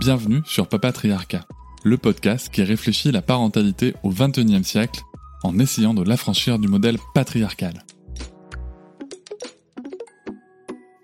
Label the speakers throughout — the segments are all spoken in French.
Speaker 1: Bienvenue sur Papatriarcat, le podcast qui réfléchit la parentalité au XXIe siècle en essayant de l'affranchir du modèle patriarcal.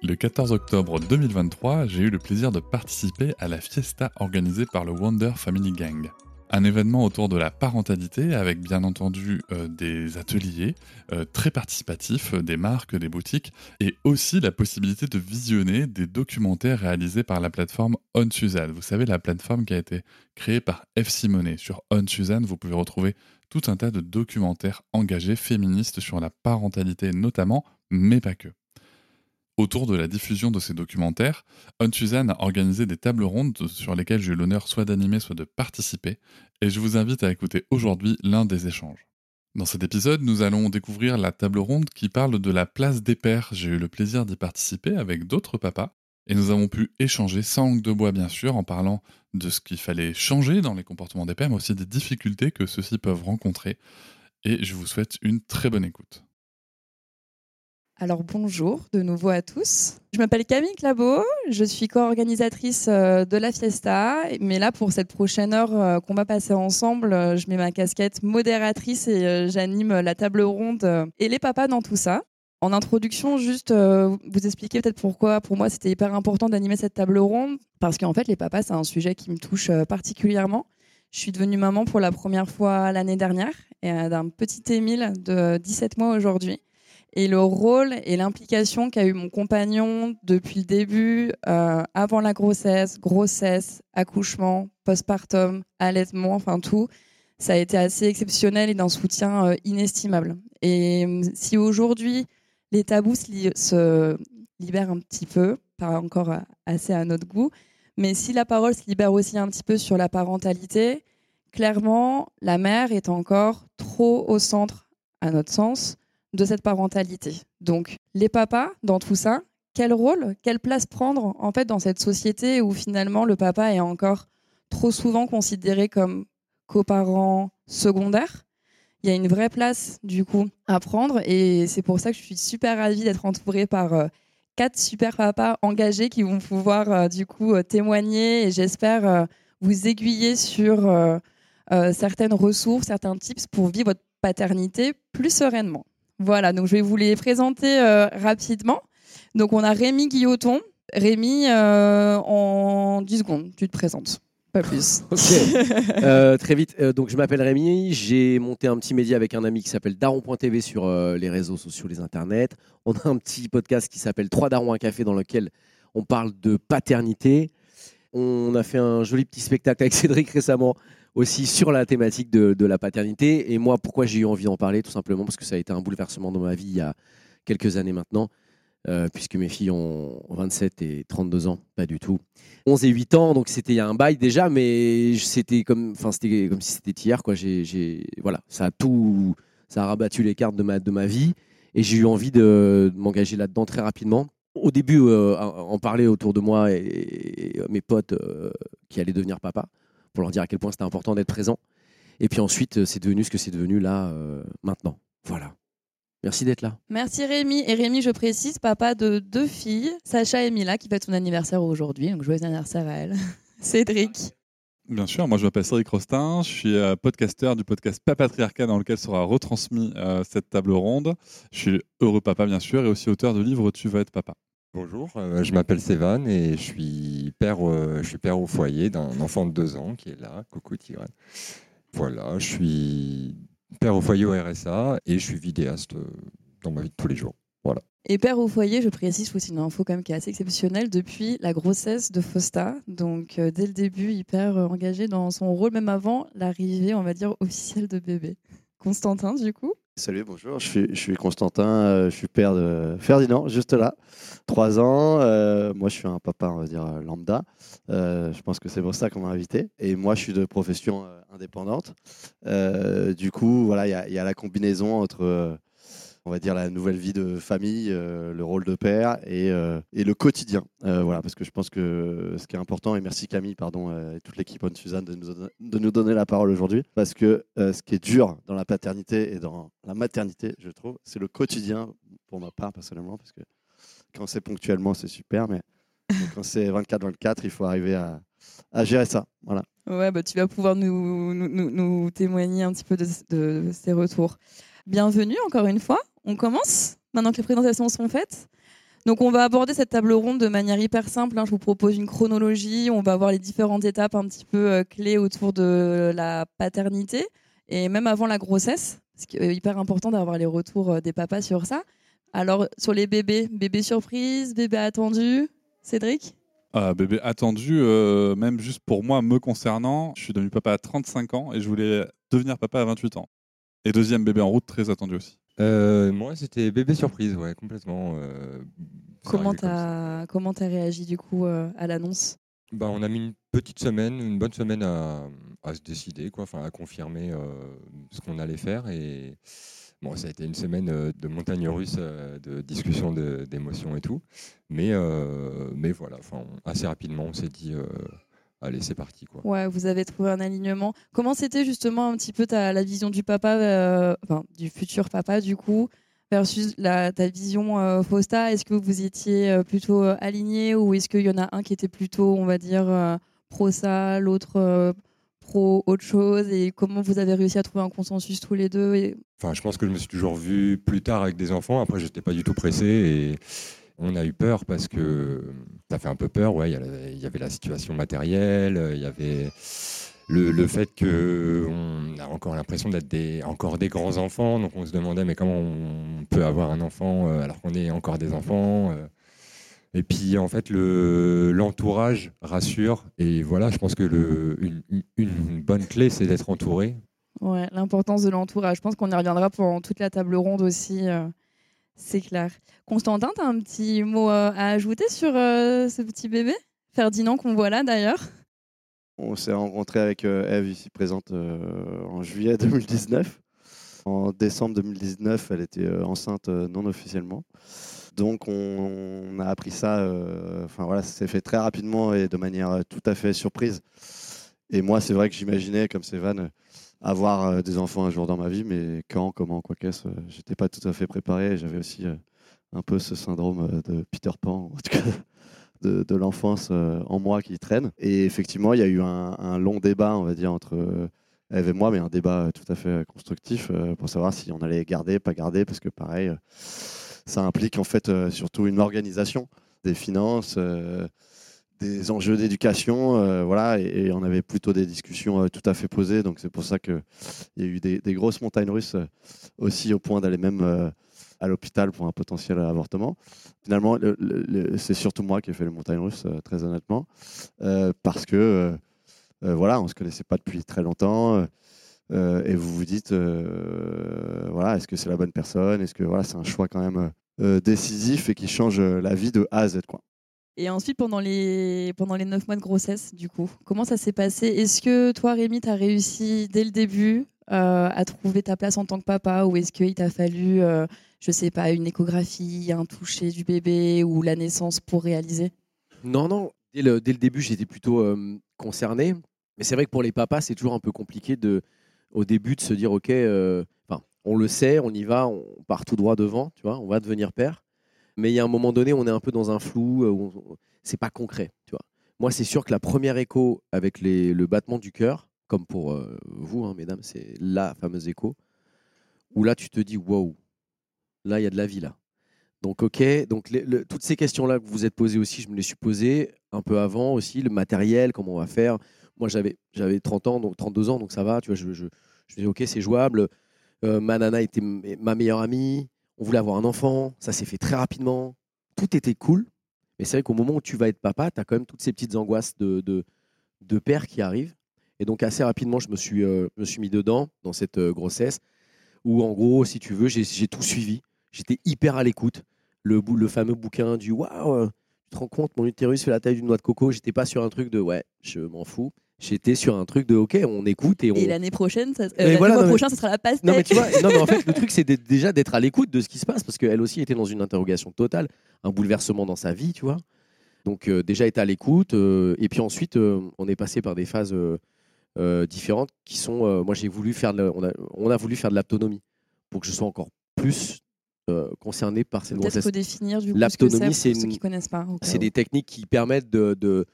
Speaker 1: Le 14 octobre 2023, j'ai eu le plaisir de participer à la fiesta organisée par le Wonder Family Gang. Un événement autour de la parentalité avec bien entendu euh, des ateliers euh, très participatifs, euh, des marques, des boutiques et aussi la possibilité de visionner des documentaires réalisés par la plateforme On. Vous savez, la plateforme qui a été créée par F. Simonet. Sur On vous pouvez retrouver tout un tas de documentaires engagés féministes sur la parentalité notamment, mais pas que. Autour de la diffusion de ces documentaires, On Suzanne a organisé des tables rondes sur lesquelles j'ai eu l'honneur soit d'animer, soit de participer, et je vous invite à écouter aujourd'hui l'un des échanges. Dans cet épisode, nous allons découvrir la table ronde qui parle de la place des pères. J'ai eu le plaisir d'y participer avec d'autres papas, et nous avons pu échanger sans langue de bois bien sûr, en parlant de ce qu'il fallait changer dans les comportements des pères, mais aussi des difficultés que ceux-ci peuvent rencontrer. Et je vous souhaite une très bonne écoute.
Speaker 2: Alors bonjour de nouveau à tous. Je m'appelle Camille Clabot, je suis co-organisatrice euh, de la Fiesta, mais là pour cette prochaine heure euh, qu'on va passer ensemble, euh, je mets ma casquette modératrice et j'anime la table ronde et les papas dans tout ça. En introduction, juste vous expliquer peut-être pourquoi pour moi c'était hyper important d'animer cette table ronde, parce qu'en fait les papas c'est un sujet qui me touche particulièrement. Je suis devenue maman pour la première fois l'année dernière d'un petit Émile de 17 mois aujourd'hui et le rôle et l'implication qu'a eu mon compagnon depuis le début, euh, avant la grossesse, grossesse, accouchement, postpartum, allaitement, enfin tout, ça a été assez exceptionnel et d'un soutien euh, inestimable. Et euh, si aujourd'hui les tabous se, libèrent un petit peu, pas encore assez à notre goût, mais si la parole se libère aussi un petit peu sur la parentalité, clairement, la mère est encore trop au centre, à notre sens, de cette parentalité. Donc, les papas, dans tout ça, quel rôle, quelle place prendre en fait dans cette société où finalement le papa est encore trop souvent considéré comme coparent secondaire? Il y a une vraie place du coup à prendre et c'est pour ça que je suis super ravie d'être entourée par euh, quatre super papas engagés qui vont pouvoir euh, du coup euh, témoigner et j'espère vous aiguiller sur certaines ressources, certains tips pour vivre votre paternité plus sereinement. Voilà, donc je vais vous les présenter euh, rapidement. Donc on a Rémi Guilloton. Rémi, euh, en 10 secondes, tu te présentes. Pas plus.
Speaker 3: ok, euh, très vite. donc je m'appelle Rémi, j'ai monté un petit média avec un ami qui s'appelle Daron.tv sur les réseaux sociaux, les internets. On a un petit podcast qui s'appelle 3 Darons un café dans lequel on parle de paternité. On a fait un joli petit spectacle avec Cédric récemment aussi sur la thématique de, la paternité. Et moi, pourquoi j'ai eu envie d'en parler Tout simplement parce que ça a été un bouleversement dans ma vie il y a quelques années maintenant. Euh, puisque mes filles ont 27 et 32 ans, pas du tout. 11 et 8 ans, donc c'était un bail déjà, mais c'était comme, si c'était hier, quoi. Voilà, ça a tout, ça a rabattu les cartes de ma, de ma vie, et j'ai eu envie de, m'engager là-dedans très rapidement. Au début, euh, en parler autour de moi et, mes potes euh, qui allaient devenir papa pour leur dire à quel point c'était important d'être présent. Et puis ensuite, euh, c'est devenu ce que c'est devenu là, euh, maintenant. Voilà. Merci d'être là.
Speaker 2: Merci Rémi. Et Rémi, je précise, papa de deux filles, Sacha et Mila, qui fête son anniversaire aujourd'hui. Donc joyeux anniversaire à elle. Cédric.
Speaker 1: Bien sûr, moi je m'appelle Cédric Rostin, je suis euh, podcasteur du podcast Papatriarcat dans lequel sera retransmis cette table ronde. Je suis heureux papa bien sûr et aussi auteur de livre Tu vas être papa.
Speaker 4: Bonjour, euh, je m'appelle Sévan et je suis père, euh, je suis père au foyer d'un enfant de deux ans qui est là. Coucou Tigran. Voilà, je suis père au foyer au RSA et je suis vidéaste euh, dans ma vie de tous les jours. Voilà.
Speaker 2: Et père au foyer, je précise aussi une info quand même qui est assez exceptionnelle depuis la grossesse de Fosta. Donc dès le début, hyper engagé dans son rôle, même avant l'arrivée, on va dire, officielle de bébé. Constantin, du coup?
Speaker 5: Salut, bonjour, je suis, je suis Constantin, euh, je suis père de Ferdinand, juste là, trois ans. euh, moi, je suis un papa, on va dire, lambda. Euh, je pense que c'est pour ça qu'on m'a invité. Et moi, je suis de profession indépendante. Du coup, voilà, il y a- la combinaison entre, on va dire, la nouvelle vie de famille, euh, le rôle de père et, euh, et le quotidien. Euh, voilà, parce que je pense que ce qui est important, et merci Camille, pardon, et toute l'équipe Bonne Suzanne de nous, donner- de nous donner la parole aujourd'hui, parce que ce qui est dur dans la paternité et dans la maternité, je trouve, c'est le quotidien, pour ma part personnellement, parce que quand c'est ponctuellement, c'est super, mais quand c'est 24-24, il faut arriver à, à gérer ça. Voilà.
Speaker 2: Ouais, bah, tu vas pouvoir nous, nous, nous- nous témoigner un petit peu de, de ces retours. Bienvenue encore une fois. On commence maintenant que les présentations sont faites. Donc on va aborder cette table ronde de manière hyper simple. hein. Je vous propose une chronologie. On va voir les différentes étapes un petit peu euh, clés autour de la paternité et même avant la grossesse. C'est hyper important d'avoir les retours euh, des papas sur ça. Alors sur les bébés, bébé surprise, bébé attendu, Cédric?
Speaker 1: Ah, bébé attendu, euh, même juste pour moi, me concernant, je suis devenu papa à 35 ans et je voulais devenir papa à 28 ans. Et deuxième bébé en route, très attendu aussi.
Speaker 4: Euh, moi, c'était bébé surprise, ouais, complètement. euh,
Speaker 2: Comment t'as comment t'as réagi du coup euh, à l'annonce?
Speaker 4: Bah, on a mis une petite semaine, une bonne semaine à, à se décider, quoi, enfin, à confirmer ce qu'on allait faire. Et bon, ça a été une semaine de montagne russe, de discussion d'émotions et tout. Mais, euh, mais voilà, enfin, assez rapidement, on s'est dit, euh, allez, c'est parti. Quoi.
Speaker 2: Ouais, vous avez trouvé un alignement. Comment c'était justement un petit peu ta, la vision du papa, euh, enfin du futur papa du coup, versus la, ta vision euh, Fausta? Est-ce que vous étiez euh, plutôt euh, alignés ou est-ce qu'il y en a un qui était plutôt, on va dire, euh, pro ça, l'autre euh, pro autre chose? Et comment vous avez réussi à trouver un consensus tous les deux et...
Speaker 4: Enfin, je pense que je me suis toujours vu plus tard avec des enfants. Après, je n'étais pas du tout pressé et on a eu peur parce que ça fait un peu peur. Ouais, il y avait la situation matérielle, il y avait le, le fait que on a encore l'impression d'être des, encore des grands enfants. Donc, on se demandait mais comment on peut avoir un enfant euh, alors qu'on est encore des enfants. euh. Et puis, en fait, le- l'entourage rassure. Et voilà, je pense que une, une- bonne clé, c'est d'être entouré.
Speaker 2: Ouais, l'importance de l'entourage. Je pense qu'on y reviendra pendant toute la table ronde aussi. C'est clair. Constantin, tu as un petit mot euh, à ajouter sur euh, ce petit bébé? Ferdinand qu'on voit là d'ailleurs.
Speaker 5: On s'est rencontré avec euh, Eve ici présente en juillet 2019. En décembre 2019, elle était enceinte non officiellement. Donc on, a appris ça. Enfin voilà, ça s'est fait très rapidement et de manière tout à fait surprise. Et moi, c'est vrai que j'imaginais, comme Sévan, avoir euh, des enfants un jour dans ma vie, mais quand, comment, quoi qu'est-ce, euh, j'étais pas tout à fait préparé. J'avais aussi euh, un peu ce syndrome de Peter Pan, en tout cas de, l'enfance en moi qui traîne. Et effectivement, il y a eu un, un long débat, on va dire, entre Eve et moi, mais un débat tout à fait constructif pour savoir si on allait garder, pas garder, parce que pareil, ça implique en fait surtout une organisation des finances, des enjeux d'éducation, euh, voilà, et, on avait plutôt des discussions euh, tout à fait posées, donc c'est pour ça qu'il y a eu des, grosses montagnes russes euh, aussi au point d'aller même à l'hôpital pour un potentiel avortement. Finalement, le- le- le- c'est surtout moi qui ai fait les montagnes russes, très honnêtement, parce que voilà, on se connaissait pas depuis très longtemps. et vous vous dites, voilà, est-ce que c'est la bonne personne? Est-ce que voilà, c'est un choix quand même décisif et qui change la vie de A à Z, quoi.
Speaker 2: Et ensuite, pendant les, pendant les 9 mois de grossesse, du coup, comment ça s'est passé? Est-ce que toi, Rémi, tu as réussi dès le début euh, à trouver ta place en tant que papa? Ou est-ce qu'il t'a fallu, euh, je sais pas, une échographie, un toucher du bébé ou la naissance pour réaliser?
Speaker 3: Non, non. Dès le, dès le début, j'étais plutôt euh, concerné. Mais c'est vrai que pour les papas, c'est toujours un peu compliqué de, au début de se dire, OK, euh, on le sait, on y va, on part tout droit devant, tu vois, on va devenir père. Mais il y a un moment donné, on est un peu dans un flou, euh, où c'est pas concret, tu vois. Moi, c'est sûr que la première écho avec le battement du cœur, comme pour euh, vous, hein, mesdames, c'est la fameuse écho, où là, tu te dis, wow, là, il y a de la vie, là. Donc, ok, donc toutes ces questions-là que vous vous êtes posées aussi, je me les suis posées un peu avant aussi, le matériel, comment on va faire. Moi, j'avais, j'avais 30 ans, donc 32 ans, donc ça va, tu vois, je, me dis, ok, c'est jouable. Euh, ma nana était ma meilleure amie, on voulait avoir un enfant, ça s'est fait très rapidement, tout était cool. Mais c'est vrai qu'au moment où tu vas être papa, tu as quand même toutes ces petites angoisses de, de, père qui arrivent. Et donc, assez rapidement, je me suis, euh, mis dedans, dans cette euh, grossesse, où en gros, si tu veux, j'ai tout suivi. J'étais hyper à l'écoute. Le, fameux bouquin du Waouh, tu te rends compte, mon utérus fait la taille d'une noix de coco. J'étais pas sur un truc de Ouais, je m'en fous. J'étais sur un truc de Ok, on écoute et on.
Speaker 2: Et l'année prochaine, ça, euh,
Speaker 3: Mais
Speaker 2: l'année
Speaker 3: voilà, non, mais-
Speaker 2: prochaine, ça sera la pastèque.
Speaker 3: Non, mais tu vois, non, mais en fait, le truc, c'est déjà d'être à l'écoute de ce qui se passe parce qu'elle aussi était dans une interrogation totale, un bouleversement dans sa vie, tu vois. Donc, euh, déjà être à l'écoute. euh, et puis ensuite, euh, on est passé par des phases différentes qui sont. moi, j'ai voulu faire. de- on, a, on a voulu faire de l'autonomie pour que je sois encore plus concerné par cette
Speaker 2: Peut-être
Speaker 3: grossesse.
Speaker 2: faut définir du coup ce que
Speaker 3: L'autonomie,
Speaker 2: c'est pour ceux
Speaker 3: une-
Speaker 2: qui connaissent pas.
Speaker 3: C'est des techniques qui permettent de, de-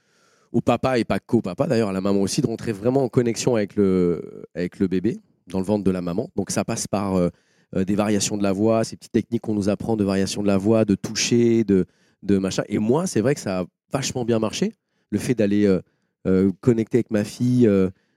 Speaker 3: au papa et pas qu'au papa, d'ailleurs à la maman aussi, de rentrer vraiment en connexion avec le, avec le bébé dans le ventre de la maman. Donc ça passe par euh, euh, des variations de la voix, ces petites techniques qu'on nous apprend de variation de la voix, de toucher, de, de machin. Et moi, c'est vrai que ça a vachement bien marché. Le fait d'aller euh, connecter avec ma fille,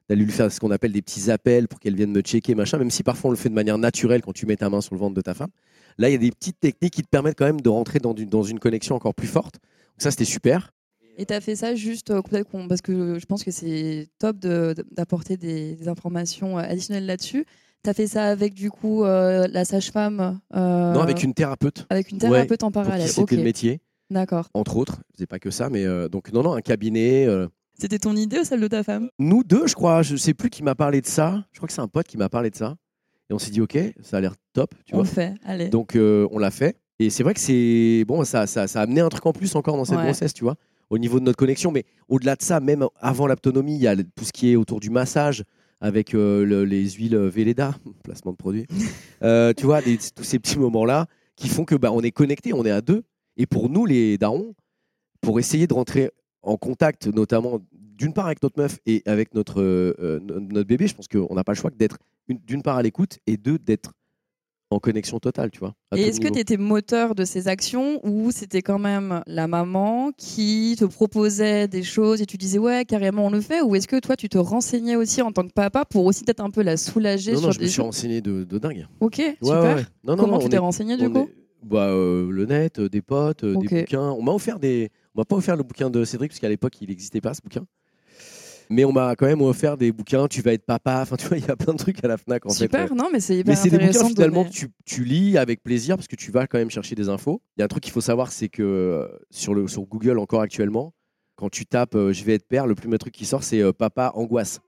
Speaker 3: d'aller lui faire ce qu'on appelle des petits appels pour qu'elle vienne me checker, machin, même si parfois on le fait de manière naturelle quand tu mets ta main sur le ventre de ta femme. Là, il y a des petites techniques qui te permettent quand même de rentrer dans une, dans une connexion encore plus forte. Donc ça, c'était super.
Speaker 2: Et tu as fait ça juste euh, qu'on- parce que je pense que c'est top de- d'apporter des, des informations euh, additionnelles là-dessus. Tu as fait ça avec du coup euh, la sage-femme euh,
Speaker 3: Non, avec une thérapeute.
Speaker 2: avec une
Speaker 3: Ouais,
Speaker 2: thérapeute en parallèle.
Speaker 3: c'était le métier,
Speaker 2: d'accord.
Speaker 3: entre autres. Je faisais pas que ça, mais euh, donc non, non, un cabinet.
Speaker 2: C'était ton idée ou celle de ta femme?
Speaker 3: Nous deux, je crois. Je sais plus qui m'a parlé de ça. Je crois que c'est un pote qui m'a parlé de ça. Et on s'est dit, ok, ça a l'air top, tu
Speaker 2: On
Speaker 3: vois.
Speaker 2: fait, allez.
Speaker 3: Donc on l'a fait. Et c'est vrai que c'est bon, ça, ça, ça a amené un truc en plus encore dans cette
Speaker 2: Ouais.
Speaker 3: grossesse, tu vois, au niveau de notre connexion. Mais au-delà de ça, même avant l'autonomie, il y a tout ce qui est autour du massage avec euh, le- les huiles Velleda, placement de produit. Euh, tu vois, des- tous ces petits moments-là qui font que bah, on est connecté, on est à deux. Et pour nous, les darons, pour essayer de rentrer en contact, notamment d'une part avec notre meuf et avec notre, euh, no- notre bébé, je pense qu'on n'a pas le choix que d'être une- d'une part à l'écoute et deux d'être en connexion totale, tu vois.
Speaker 2: Et est-ce que tu étais moteur de ces actions ou c'était quand même la maman qui te proposait des choses et tu disais ouais carrément on le fait ou est-ce que toi tu te renseignais aussi en tant que papa pour aussi peut-être un peu la soulager
Speaker 3: Non,
Speaker 2: sur
Speaker 3: non, je me
Speaker 2: des
Speaker 3: suis
Speaker 2: choses?
Speaker 3: renseigné de, de dingue.
Speaker 2: Ok,
Speaker 3: Ouais,
Speaker 2: super.
Speaker 3: ouais, ouais. Non, non,
Speaker 2: Comment tu t'es
Speaker 3: est-
Speaker 2: renseigné du
Speaker 3: on
Speaker 2: coup?
Speaker 3: est- bah, euh, Le net, euh, des potes, euh, des bouquins. On m'a offert des. On m'a pas offert le bouquin de Cédric, parce qu'à l'époque, il n'existait pas ce bouquin. Mais on m'a quand même offert des bouquins. Tu vas être papa. Enfin, tu vois, il y a plein de trucs à la Fnac en fait.
Speaker 2: Super,
Speaker 3: euh.
Speaker 2: non mais c'est hyper
Speaker 3: Mais c'est des bouquins finalement
Speaker 2: donner-
Speaker 3: que tu, tu lis avec plaisir parce que tu vas quand même chercher des infos. Il y a un truc qu'il faut savoir, c'est que euh, sur, le, sur Google encore actuellement, quand tu tapes euh, je vais être père, le premier truc qui sort c'est euh, papa angoisse.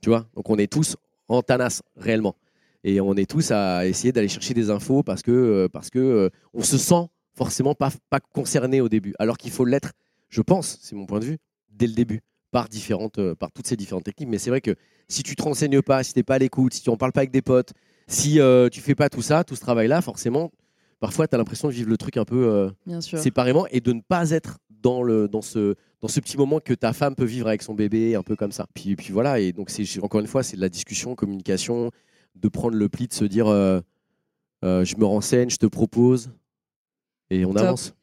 Speaker 3: Tu vois? Donc on est tous en tanas réellement. Et on est tous à essayer d'aller chercher des infos parce que, euh, parce que on se sent forcément pas, pas concerné au début. Alors qu'il faut l'être, je pense, c'est mon point de vue, dès le début, par, différentes, euh, par toutes ces différentes techniques. Mais c'est vrai que si tu te renseignes pas, si tu n'es pas à l'écoute, si tu n'en parles pas avec des potes, si euh, tu fais pas tout ça, tout ce travail-là, forcément, parfois tu as l'impression de vivre le truc un peu euh,
Speaker 2: bien sûr.
Speaker 3: séparément et de ne pas être dans, le, dans, ce, dans ce petit moment que ta femme peut vivre avec son bébé, un peu comme ça. Puis, puis voilà, et donc c'est encore une fois, c'est de la discussion, communication, de prendre le pli de se dire euh, euh, je me renseigne, je te propose, et on
Speaker 2: Top.
Speaker 3: avance.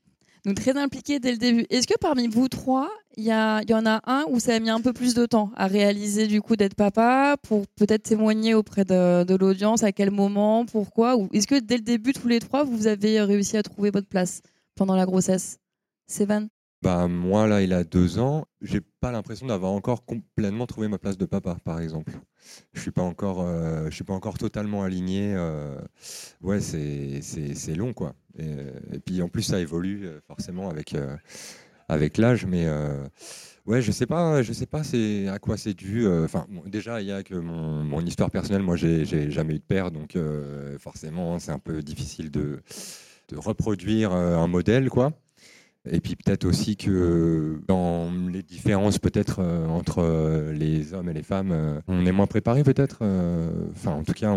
Speaker 2: Donc très impliqué dès le début. Est-ce que parmi vous trois, il y, en a un où ça a mis un peu plus de temps à réaliser du coup d'être papa pour peut-être témoigner auprès de, de l'audience? À quel moment, pourquoi? Ou est-ce que dès le début tous les trois vous avez réussi à trouver votre place pendant la grossesse? Sévan?
Speaker 4: Bah, moi, là, il a deux ans. J'ai pas l'impression d'avoir encore complètement trouvé ma place de papa, par exemple. Je suis pas encore, euh, suis pas encore totalement aligné. euh, ouais, c'est, long, quoi. Et, puis, en plus, ça évolue euh, forcément avec, avec l'âge. Mais ouais, je sais pas, je sais pas à quoi c'est dû. Enfin, déjà, il y a que mon, mon histoire personnelle. Moi, j'ai, jamais eu de père, donc forcément, c'est un peu difficile de, de reproduire un modèle, quoi. Et puis peut-être aussi que dans les différences peut-être euh, entre euh, les hommes et les femmes, euh, on est moins préparé peut-être. euh, Enfin, en tout cas,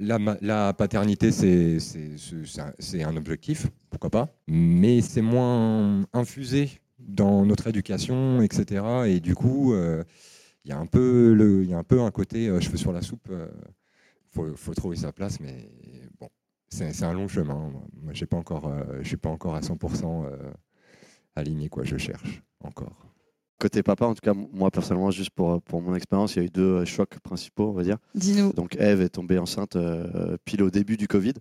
Speaker 4: la, paternité, c'est un- objectif, pourquoi pas. Mais c'est moins infusé dans notre éducation, etc. Et du coup, euh, il y a un peu il un côté euh, cheveux sur la soupe. euh, faut, faut trouver sa place, mais c'est un long chemin. Moi, je pas encore, euh, je suis pas encore à 100% euh, aligné, quoi. Je cherche encore.
Speaker 5: Côté papa, en tout cas, moi personnellement, juste pour, pour mon expérience, il y a eu deux euh, chocs principaux, on va dire.
Speaker 2: Dis-nous.
Speaker 5: Donc Eve est tombée enceinte euh, pile au début du Covid.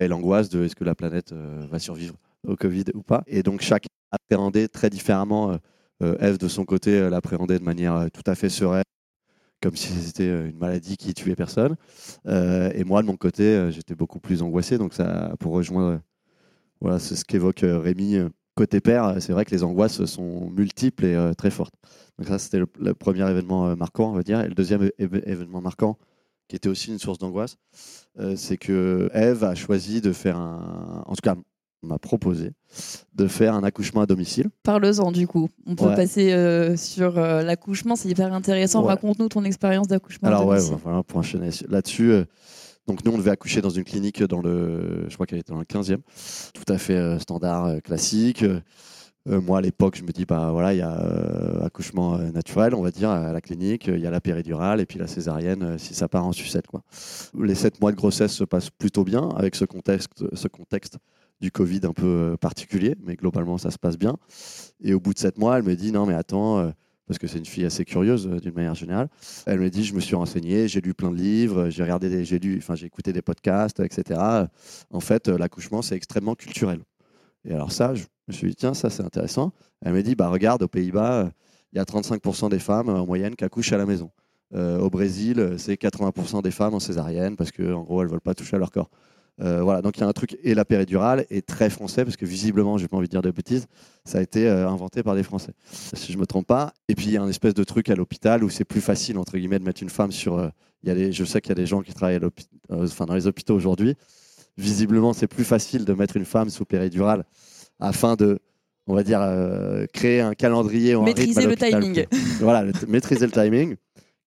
Speaker 5: Et l'angoisse de est-ce que la planète euh, va survivre au Covid ou pas. Et donc chaque appréhendait très différemment. Euh, euh, Eve de son côté euh, l'appréhendait de manière euh, tout à fait sereine, comme si c'était euh, une maladie qui tuait personne. Euh, et moi, de mon côté, euh, j'étais beaucoup plus angoissé. Donc, ça, pour rejoindre, voilà, ce qu'évoque Rémi. Côté père, c'est vrai que les angoisses sont multiples et très fortes. Donc, ça, c'était le, premier événement marquant, on va dire. Et le deuxième événement marquant, qui était aussi une source d'angoisse, c'est que Eve a choisi de faire un. En tout cas, m'a proposé de faire un accouchement à domicile.
Speaker 2: Parle-en du coup. On peut
Speaker 5: Ouais.
Speaker 2: passer euh, sur euh, l'accouchement, c'est hyper intéressant.
Speaker 5: Ouais.
Speaker 2: Raconte-nous ton expérience d'accouchement. à
Speaker 5: Alors ouais,
Speaker 2: domicile.
Speaker 5: voilà, pour enchaîner là-dessus. euh, donc nous, on devait accoucher dans une clinique dans le, je crois qu'elle était dans le 15e, tout à fait standard, classique. Moi, à l'époque, je me dis, bah voilà, il y a accouchement naturel, on va dire, à la clinique, il y a la péridurale et puis la césarienne si ça part en sucette. Quoi. Les sept mois de grossesse se passent plutôt bien avec ce contexte, ce contexte du Covid un peu euh, particulier, mais globalement, ça se passe bien. Et au bout de sept mois, elle me dit, non mais attends, euh, parce que c'est une fille assez curieuse euh, d'une manière générale. Elle me dit, je me suis renseigné, j'ai lu plein de livres, j'ai regardé, j'ai lu, enfin j'ai écouté des podcasts, etc. En fait, l'accouchement c'est extrêmement culturel. Et alors ça, je me suis dit tiens, ça c'est intéressant. Elle me dit, bah regarde, aux Pays-Bas, il y a 35% des femmes en moyenne qui accouchent à la maison. Au Brésil, c'est 80% des femmes en césarienne parce que en gros, elles veulent pas toucher à leur corps. Euh, voilà, donc il y a un truc et la péridurale est très français parce que visiblement, j'ai pas envie de dire de bêtises, ça a été euh, inventé par des Français, si je me trompe pas. Et puis il y a un espèce de truc à l'hôpital où c'est plus facile entre guillemets de mettre une femme sur. euh, y a je sais qu'il y a des gens qui travaillent à l'hôpi- enfin, dans les hôpitaux aujourd'hui. Visiblement, c'est plus facile de mettre une femme sous péridurale afin de, on va dire, créer un calendrier ou un rythme à
Speaker 2: Maîtriser le
Speaker 5: l'hôpital.
Speaker 2: timing.
Speaker 5: Voilà, le- maîtriser le timing.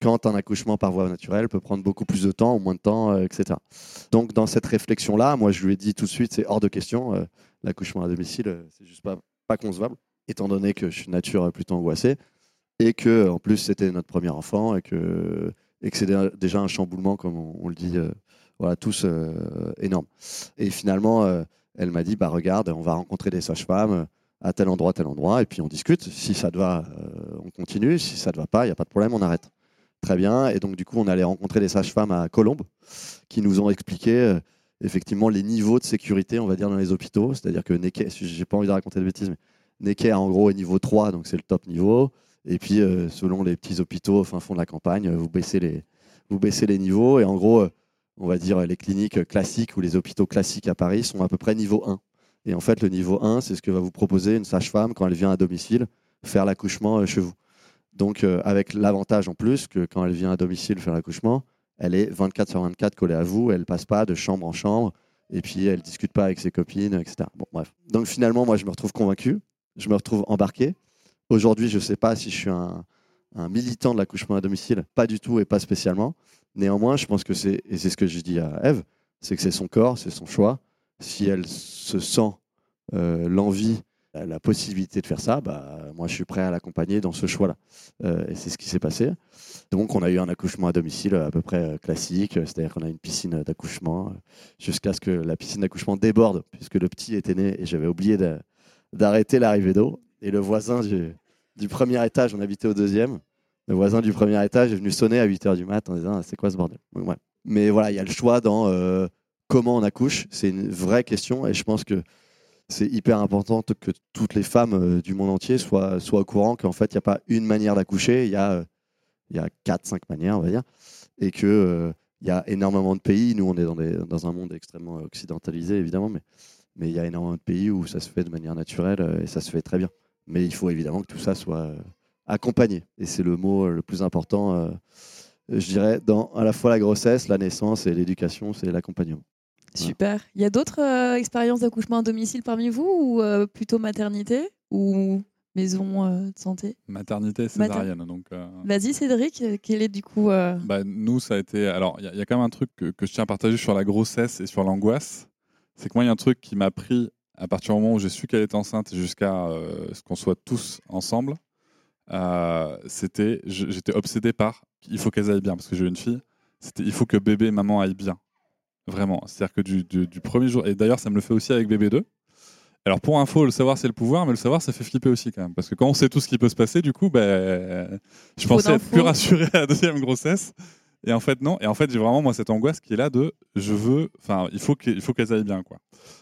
Speaker 5: Quand un accouchement par voie naturelle peut prendre beaucoup plus de temps ou moins de temps, euh, etc. Donc, dans cette réflexion-là, moi, je lui ai dit tout de suite, c'est hors de question. euh, L'accouchement à domicile, euh, c'est juste pas, concevable, étant donné que je suis nature plutôt angoissée et que, en plus, c'était notre premier enfant et que, et c'est dé- déjà un chamboulement, comme on, le dit, tous énorme. Et finalement, elle m'a dit, bah regarde, on va rencontrer des sages-femmes à tel endroit, tel endroit, et puis on discute. Si ça te va, on continue. Si ça te va pas, il n'y a pas de problème, on arrête. Très bien. Et donc, du coup, on allait rencontrer des sages-femmes à Colombes qui nous ont expliqué euh, effectivement les niveaux de sécurité, on va dire, dans les hôpitaux. C'est-à-dire que Necker, j'ai pas envie de raconter de bêtises, mais Necker, en gros, est niveau 3, donc c'est le top niveau. Et puis, euh, selon les petits hôpitaux au fin fond de la campagne, euh, vous baissez les, vous baissez les niveaux. Et en gros, on va dire les cliniques classiques ou les hôpitaux classiques à Paris sont à peu près niveau 1. Et en fait, le niveau 1, c'est ce que va vous proposer une sage-femme quand elle vient à domicile faire l'accouchement chez vous. Donc, euh, avec l'avantage en plus que quand elle vient à domicile faire l'accouchement, elle est 24 sur 24 collée à vous, elle passe pas de chambre en chambre, et puis elle discute pas avec ses copines, etc. Bon, bref. Donc finalement, moi, je me retrouve convaincu, je me retrouve embarqué. Aujourd'hui, je sais pas si je suis un, un militant de l'accouchement à domicile, pas du tout et pas spécialement. Néanmoins, je pense que c'est, et c'est ce que j'ai dit à Eve, c'est que c'est son corps, c'est son choix. Si elle se sent euh, l'envie, la, possibilité de faire ça, bah, moi je suis prêt à l'accompagner dans ce choix-là. Euh, et c'est ce qui s'est passé. Donc on a eu un accouchement à domicile à peu près euh, classique, c'est-à-dire qu'on a une piscine d'accouchement, euh, jusqu'à ce que la piscine d'accouchement déborde, puisque le petit était né et j'avais oublié d'arrêter l'arrivée d'eau. Et le voisin du, premier étage, on habitait au deuxième, le voisin du premier étage est venu sonner à 8h du mat en disant Ah, c'est quoi ce bordel? Mais voilà, il y a le choix dans comment on accouche, c'est une vraie question et je pense que c'est hyper important que toutes les femmes euh, du monde entier soient, au courant qu'en fait, il n'y a pas une manière d'accoucher, il y a, euh, y a 4-5 manières, on va dire, et qu'il il y a énormément de pays. Nous, on est dans, un monde extrêmement occidentalisé, évidemment, mais il y a énormément de pays où ça se fait de manière naturelle euh, et ça se fait très bien. Mais il faut évidemment que tout ça soit euh, accompagné. Et c'est le mot euh, le plus important, euh, je dirais, dans à la fois la grossesse, la naissance et l'éducation, c'est l'accompagnement.
Speaker 2: Super. Il y a d'autres euh, expériences d'accouchement à domicile parmi vous ou euh, plutôt maternité ou maison euh, de santé?
Speaker 1: Maternité césarienne. Donc, euh,
Speaker 2: Vas-y Cédric, quel est du coup
Speaker 1: bah, nous, ça a été. Alors, il y, a- il y a quand même un truc que, que je tiens à partager sur la grossesse et sur l'angoisse. C'est que moi, il y a un truc qui m'a pris à partir du moment où j'ai su qu'elle était enceinte jusqu'à ce qu'on soit tous ensemble. c'était, j'étais obsédé par il faut qu'elles aillent bien parce que j'ai une fille. C'était il faut que bébé et maman aillent bien. Vraiment. C'est-à-dire que du, du- du premier jour. Et d'ailleurs, ça me le fait aussi avec bébé 2. Alors pour info, le savoir c'est le pouvoir, mais le savoir ça fait flipper aussi quand même. Parce que quand on sait tout ce qui peut se passer, du coup, ben, je pensais être plus rassuré à la deuxième grossesse. Et en fait, non. Et en fait, j'ai vraiment moi cette angoisse qui est là de je veux, enfin, il faut qu'elles aillent bien quoi.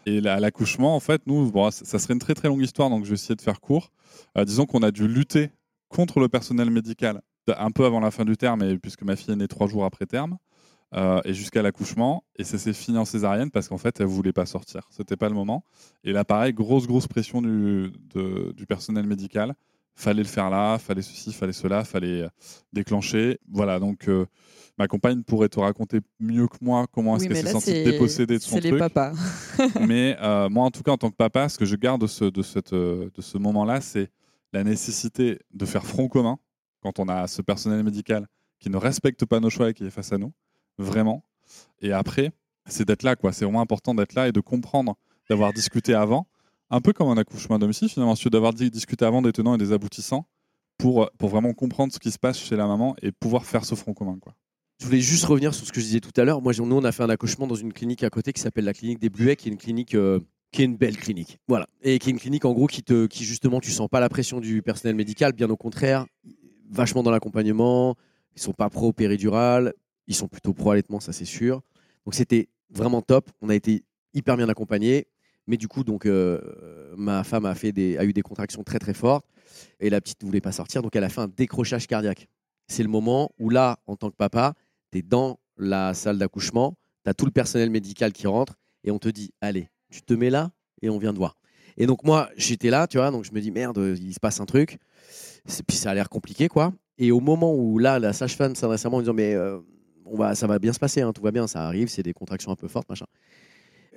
Speaker 1: Et là, à l'accouchement, en fait, nous, bon, ça ça serait une très très longue histoire, donc je vais essayer de faire court. Euh, disons qu'on a dû lutter contre le personnel médical un peu avant la fin du terme, et puisque ma fille est née trois jours après terme, euh, et jusqu'à l'accouchement. Et ça s'est fini en césarienne parce qu'en fait, elle voulait pas sortir. C'était pas le moment. Et là, pareil, grosse, grosse pression du, de- du personnel médical. Fallait le faire là, fallait ceci, fallait cela, fallait euh, déclencher. Voilà, donc euh, ma compagne pourrait te raconter mieux que moi comment est-ce
Speaker 2: Oui,
Speaker 1: qu'elle s'est sentie dépossédée de son
Speaker 2: c'est les
Speaker 1: truc.
Speaker 2: papas.
Speaker 1: Mais euh, moi, en tout cas, en tant que papa, ce que je garde de ce, de cette, de ce moment-là, c'est la nécessité de faire front commun quand on a ce personnel médical qui ne respecte pas nos choix et qui est face à nous, vraiment. Et après, c'est d'être là, quoi. C'est vraiment important d'être là et de comprendre, d'avoir discuté avant, un peu comme un accouchement à domicile, finalement, d'avoir di- discuté avant des tenants et des aboutissants pour, pour vraiment comprendre ce qui se passe chez la maman et pouvoir faire ce front commun, quoi.
Speaker 3: Je voulais juste revenir sur ce que je disais tout à l'heure. Moi, nous, on a fait un accouchement dans une clinique à côté qui s'appelle la clinique des Bluets, qui est une clinique euh, qui est une belle clinique. Voilà. Et qui est une clinique, en gros, qui, te, qui justement, tu sens pas la pression du personnel médical, bien au contraire, vachement dans l'accompagnement. Ils sont pas pro-péridurale, ils sont plutôt pro-allaitement, ça c'est sûr. Donc, c'était vraiment top. On a été hyper bien accompagnés. Mais du coup, donc, euh, ma femme a, fait des, a eu des contractions très très fortes et la petite ne voulait pas sortir, donc elle a fait un décrochage cardiaque. C'est le moment où là, en tant que papa, tu es dans la salle d'accouchement, tu as tout le personnel médical qui rentre et on te dit allez, tu te mets là et on vient te voir. Et donc moi, j'étais là, tu vois, donc je me dis merde, il se passe un truc. Puis ça a l'air compliqué, quoi. Et au moment où là, la sage-femme s'adresse à moi en disant mais euh, on va, ça va bien se passer, hein, tout va bien, ça arrive, c'est des contractions un peu fortes, machin.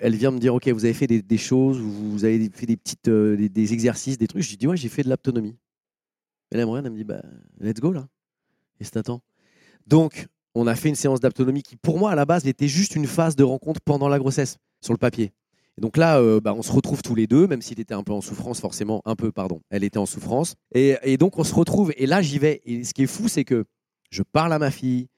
Speaker 3: Elle vient me dire ok, vous avez fait des, choses, vous avez fait des petites, euh, des, exercices, des trucs. Je lui dis ouais, j'ai fait de l'aptonomie. Elle me regarde, elle me dit bah let's go là. Et c'est attends. Donc on a fait une séance d'aptonomie qui, pour moi, à la base, était juste une phase de rencontre pendant la grossesse, sur le papier. Et donc là, euh, bah, on se retrouve tous les deux, même s'il était un peu en souffrance, forcément, un peu, pardon. Elle était en souffrance. Et, et donc, on se retrouve, et là, j'y vais. Et ce qui est fou, c'est que je parle à ma fille,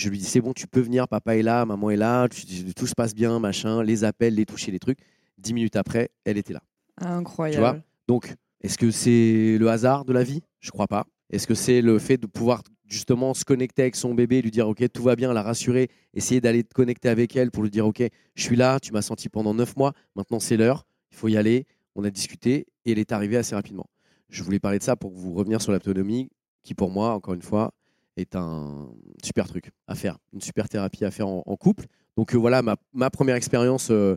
Speaker 3: je lui dis, c'est bon, tu peux venir, papa est là, maman est là, tu- tout se passe bien, machin, les appels, les toucher, les trucs. Dix minutes après, elle était là.
Speaker 2: Incroyable.
Speaker 3: Donc, est-ce que c'est le hasard de la vie? Je crois pas. Est-ce que c'est le fait de pouvoir justement se connecter avec son bébé, lui dire ok tout va bien, la rassurer, essayer d'aller te connecter avec elle pour lui dire ok je suis là, tu m'as senti pendant neuf mois, maintenant c'est l'heure, il faut y aller. On a discuté et elle est arrivée assez rapidement. Je voulais parler de ça pour vous revenir sur l'autonomie, qui pour moi encore une fois est un super truc à faire, une super thérapie à faire en, couple. Donc euh, voilà ma, première expérience. euh,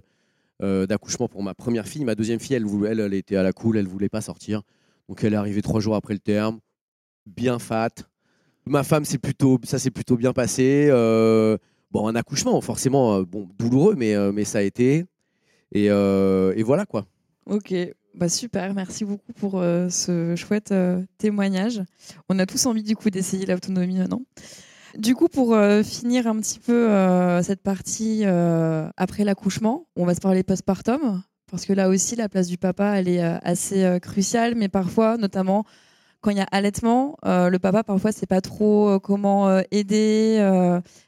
Speaker 3: euh, d'accouchement pour ma première fille. Ma deuxième fille, elle, elle, elle était à la cool, elle voulait pas sortir. Donc elle est arrivée trois jours après le terme, bien fat. Ma femme, plutôt, ça s'est plutôt bien passé. Bon, un accouchement, forcément, bon, douloureux, mais, mais ça a été. Et voilà quoi.
Speaker 2: Ok, bah super, merci beaucoup pour euh, ce chouette euh, témoignage. On a tous envie du coup d'essayer l'autonomie maintenant. Du coup, pour euh, finir un petit peu cette partie après l'accouchement, on va se parler postpartum, parce que là aussi, la place du papa, elle est assez cruciale, mais parfois, notamment quand il y a allaitement, le papa, parfois, c'est pas trop comment aider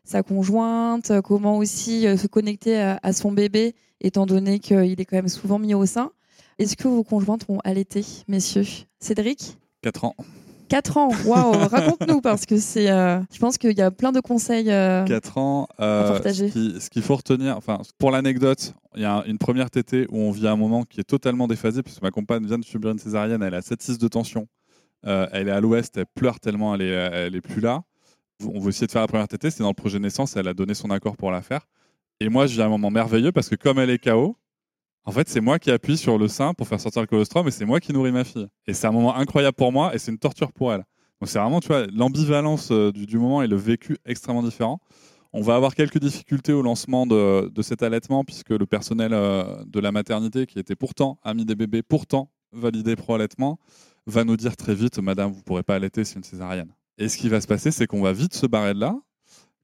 Speaker 2: sa conjointe, comment aussi se connecter à, à son bébé, étant donné qu'il est quand même souvent mis au sein. Est-ce que vos conjointes ont allaité, messieurs? Cédric?
Speaker 1: 4 ans.
Speaker 2: 4 ans, waouh, raconte-nous parce que c'est. euh, je pense qu'il y a plein de conseils. euh,
Speaker 1: 4 ans. euh,
Speaker 2: à partager.
Speaker 1: ce qui- ce qu'il faut retenir, enfin, pour l'anecdote, il y a une première tétée où on vit un moment qui est totalement déphasé, puisque ma compagne vient de subir une césarienne, elle a 7-6 de tension, euh, elle est à l'ouest, elle pleure tellement, elle est, elle est plus là. On veut essayer de faire la première tétée, c'est dans le projet naissance, elle a donné son accord pour la faire. Et moi, je vis un moment merveilleux parce que comme elle est KO, en fait, c'est moi qui appuie sur le sein pour faire sortir le colostrum et c'est moi qui nourris ma fille. Et c'est un moment incroyable pour moi et c'est une torture pour elle. Donc c'est vraiment, tu vois, l'ambivalence euh, du, moment et le vécu extrêmement différent. On va avoir quelques difficultés au lancement de, de cet allaitement puisque le personnel euh, de la maternité, qui était pourtant ami des bébés, pourtant validé pro-allaitement, va nous dire très vite, Madame, vous ne pourrez pas allaiter, c'est une césarienne. Et ce qui va se passer, c'est qu'on va vite se barrer de là,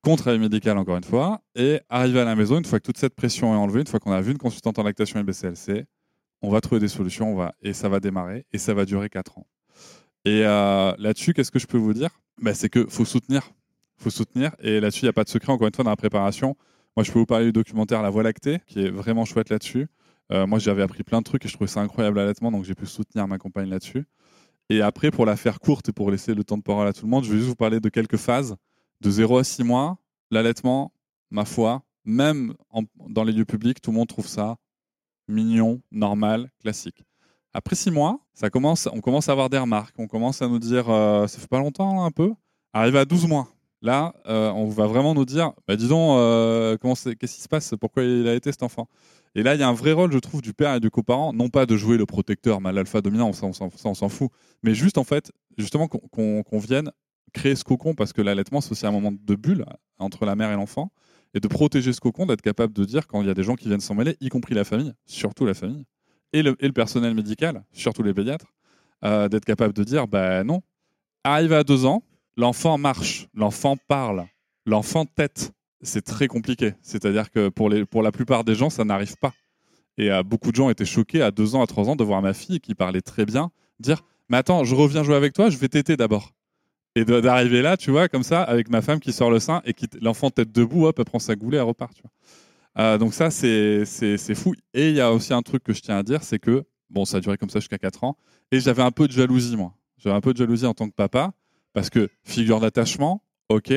Speaker 1: contre avis médical encore une fois, et arriver à la maison, une fois que toute cette pression est enlevée, une fois qu'on a vu une consultante en lactation et BCLC, on va trouver des solutions, on va, et ça va démarrer, et ça va durer 4 ans. Et euh, là-dessus, qu'est-ce que je peux vous dire? Bah, C'est qu'il faut soutenir. faut soutenir. Et là-dessus, il n'y a pas de secret, encore une fois, dans la préparation. Moi, je peux vous parler du documentaire La Voie lactée, qui est vraiment chouette là-dessus. Euh, moi, j'avais appris plein de trucs et je trouvais ça incroyable à l'allaitement, donc j'ai pu soutenir ma compagne là-dessus. Et après, pour la faire courte et pour laisser le temps de parole à tout le monde, je vais juste vous parler de quelques phases. De 0 à 6 mois, l'allaitement, ma foi, même dans les lieux publics, tout le monde trouve ça mignon, normal, classique. Après 6 mois, ça commence, on commence à avoir des remarques. On commence à nous dire, euh, ça fait pas longtemps un peu. Arrivé à 12 mois, là, euh, on va vraiment nous dire, bah, euh, qu'est-ce qui se passe? Pourquoi il a été cet enfant? Et là, il y a un vrai rôle, je trouve, du père et du coparent, non pas de jouer le protecteur mal alpha dominant, ça, on s'en fout, mais juste en fait, justement qu'on vienne créer ce cocon, parce que l'allaitement, c'est aussi un moment de bulle entre la mère et l'enfant, et de protéger ce cocon, d'être capable de dire quand il y a des gens qui viennent s'en mêler, y compris la famille, surtout la famille, et le, personnel médical, surtout les pédiatres, euh, d'être capable de dire, bah non, arrivé à deux ans, l'enfant marche, l'enfant parle, l'enfant tête. C'est très compliqué. C'est-à-dire que pour, la plupart des gens, ça n'arrive pas. Et euh, beaucoup de gens étaient choqués à deux ans, à trois ans de voir ma fille qui parlait très bien dire Mais attends, je reviens jouer avec toi, je vais téter d'abord. Et d'arriver là, tu vois, comme ça, avec ma femme qui sort le sein et qui l'enfant tête debout, hop, elle prend sa goulée, elle repart. Tu vois. Euh, donc ça, c'est fou. Et il y a aussi un truc que je tiens à dire, c'est que, bon, ça a duré comme ça jusqu'à 4 ans, et j'avais un peu de jalousie, moi. J'avais un peu de jalousie en tant que papa, parce que figure d'attachement, ok.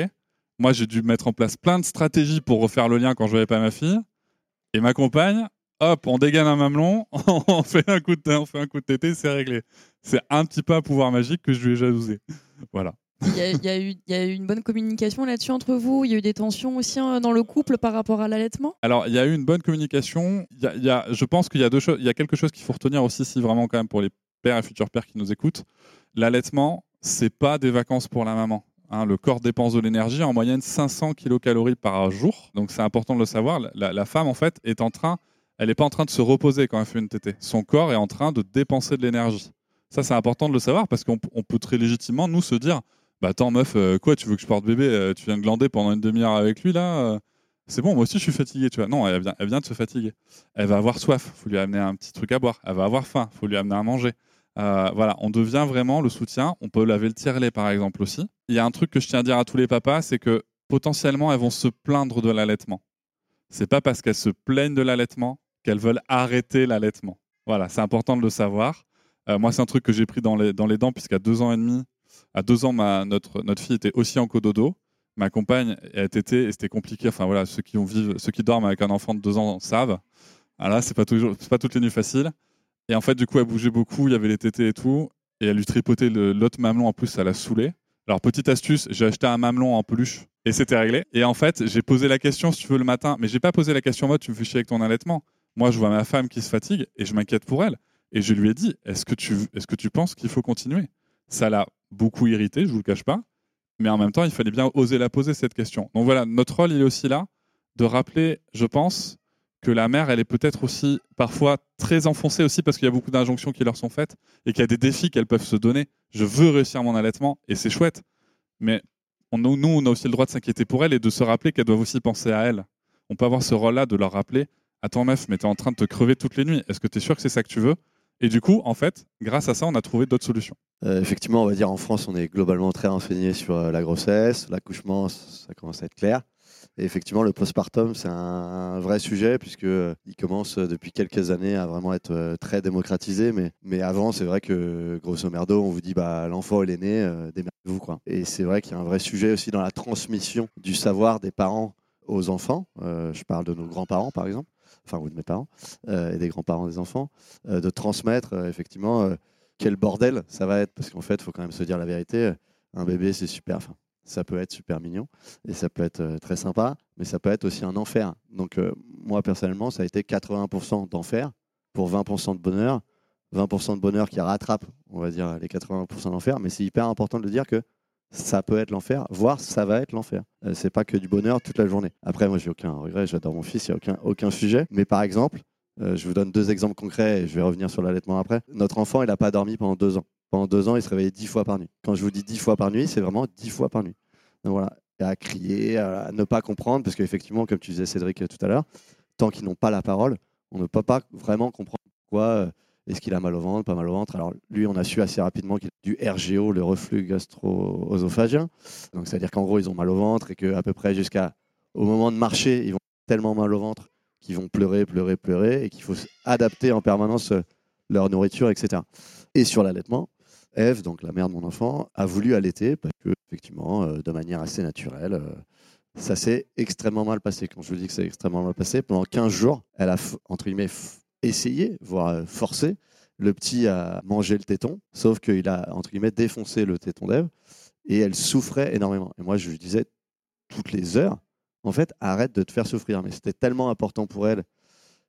Speaker 1: Moi, j'ai dû mettre en place plein de stratégies pour refaire le lien quand je voyais pas ma fille. Et ma compagne, hop, on dégaine un mamelon, on fait un coup de, on fait un coup de tété, c'est réglé. C'est un petit peu un pouvoir magique que je lui ai jalousé. Voilà.
Speaker 2: Il y, a, eu, une bonne communication là-dessus entre vous. Il y a eu des tensions aussi hein, dans le couple par rapport à l'allaitement?
Speaker 1: Alors, il y a eu une bonne communication. Je pense qu'il y a y a quelque chose qu'il faut retenir aussi, si vraiment quand même pour les pères et futurs pères qui nous écoutent. L'allaitement, c'est pas des vacances pour la maman. Hein, le corps dépense de l'énergie en moyenne 500 kilocalories par jour. Donc c'est important de le savoir. La, la femme en fait est en train, elle n'est pas en train de se reposer quand elle fait une tétée. Son corps est en train de dépenser de l'énergie. Ça c'est important de le savoir parce qu'on on peut très légitimement nous se dire, bah attends meuf, euh, quoi, tu veux que je porte bébé, euh, tu viens de glander pendant une demi-heure avec lui là. euh, c'est bon, moi aussi je suis fatigué, tu vois. Non, elle vient, de se fatiguer. Elle va avoir soif, faut lui amener un petit truc à boire. Elle va avoir faim, faut lui amener à manger. Voilà, on devient vraiment le soutien. On peut laver le tire-lait par exemple aussi. Il y a un truc que je tiens à dire à tous les papas, c'est que potentiellement elles vont se plaindre de l'allaitement. C'est pas parce qu'elles se plaignent de l'allaitement qu'elles veulent arrêter l'allaitement. Voilà, c'est important de le savoir. Moi, c'est un truc que j'ai pris dans les, dans les dents, puisqu'à deux ans et demi, à deux ans, notre, notre fille était aussi en cododo. Ma compagne a été et c'était compliqué. Enfin voilà, ceux qui, ont vivent, ceux qui dorment avec un enfant de deux ans savent. Ah là, c'est pas toujours, c'est pas toutes les nuits faciles. Et en fait, du coup, elle bougeait beaucoup, il y avait les tétés et tout. Et elle lui tripotait l'autre mamelon en plus, ça l'a saoulé. Alors, petite astuce, j'ai acheté un mamelon en peluche et c'était réglé. Et en fait, j'ai posé la question, si tu veux, le matin, mais j'ai pas posé la question mode tu me fais chier avec ton allaitement. Moi, je vois ma femme qui se fatigue et je m'inquiète pour elle. Et je lui ai dit est-ce que tu, est-ce que tu penses qu'il faut continuer? Ça l'a beaucoup irrité, je vous le cache pas. Mais en même temps, il fallait bien oser la poser, cette question. Donc voilà, notre rôle, il est aussi là de rappeler, je pense, que la mère, elle est peut-être aussi parfois très enfoncée aussi parce qu'il y a beaucoup d'injonctions qui leur sont faites et qu'il y a des défis qu'elles peuvent se donner. Je veux réussir mon allaitement et c'est chouette. Mais on, nous, nous, on a aussi le droit de s'inquiéter pour elles et de se rappeler qu'elles doivent aussi penser à elles. On peut avoir ce rôle-là de leur rappeler Attends, meuf, mais t'es en train de te crever toutes les nuits. Est-ce que t'es sûr que c'est ça que tu veux? Et du coup, en fait, grâce à ça, on a trouvé d'autres solutions.
Speaker 5: Euh, effectivement, on va dire en France, on est globalement très renseigné sur euh, la grossesse, l'accouchement, ça commence à être clair. Et effectivement, le postpartum, c'est un, vrai sujet puisque euh, commence depuis quelques années à vraiment être très démocratisé. Mais, mais avant, c'est vrai que grosso merdo, on vous dit bah l'enfant il est né, euh, démerdez-vous. Et c'est vrai qu'il y a un vrai sujet aussi dans la transmission du savoir des parents aux enfants. Je parle de nos grands-parents par exemple, enfin ou de mes parents euh, et des grands-parents des enfants, euh, de transmettre euh, effectivement. quel bordel ça va être parce qu'en fait, il faut quand même se dire la vérité. Un bébé, c'est super. Ça peut être super mignon et ça peut être très sympa, mais ça peut être aussi un enfer. Donc, moi, personnellement, ça a été 80% d'enfer pour 20% de bonheur. 20% de bonheur qui rattrape, on va dire, les 80% d'enfer. Mais c'est hyper important de le dire que ça peut être l'enfer, voire ça va être l'enfer. Euh, c'est pas que du bonheur toute la journée. Après, moi, j'ai aucun regret, j'adore mon fils, il n'y a aucun, aucun sujet. Mais par exemple, euh, je vous donne deux exemples concrets et je vais revenir sur l'allaitement après. Notre enfant, il n'a pas dormi pendant deux ans. Pendant deux ans, il se réveillait dix fois par nuit. Quand je vous dis dix fois par nuit, c'est vraiment dix fois par nuit. Donc voilà, à crier, à ne pas comprendre, parce qu'effectivement, comme tu disais Cédric euh, tout à l'heure, tant qu'ils n'ont pas la parole, on ne peut pas vraiment comprendre pourquoi. Est-ce qu'il a mal au ventre, pas mal au ventre? Alors lui, on a su assez rapidement qu'il a du RGO, le reflux gastro-œsophagien. Donc c'est-à-dire qu'en gros, ils ont mal au ventre et qu'à peu près jusqu'à au moment de marcher, ils vont tellement mal au ventre qu'ils vont pleurer, pleurer, pleurer et qu'il faut adapter en permanence euh, leur nourriture, etc. Et sur l'allaitement, Eve, donc la mère de mon enfant, a voulu allaiter parce que effectivement, euh, de manière assez naturelle, euh, ça s'est extrêmement mal passé. Quand je vous dis que c'est extrêmement mal passé, pendant 15 jours, elle a entre guillemets essayé, voire euh, forcé le petit à manger le téton, sauf qu'il a entre guillemets défoncé le téton d'Ève Et elle souffrait énormément. Et moi, je lui disais toutes les heures, en fait, arrête de te faire souffrir. Mais c'était tellement important pour elle.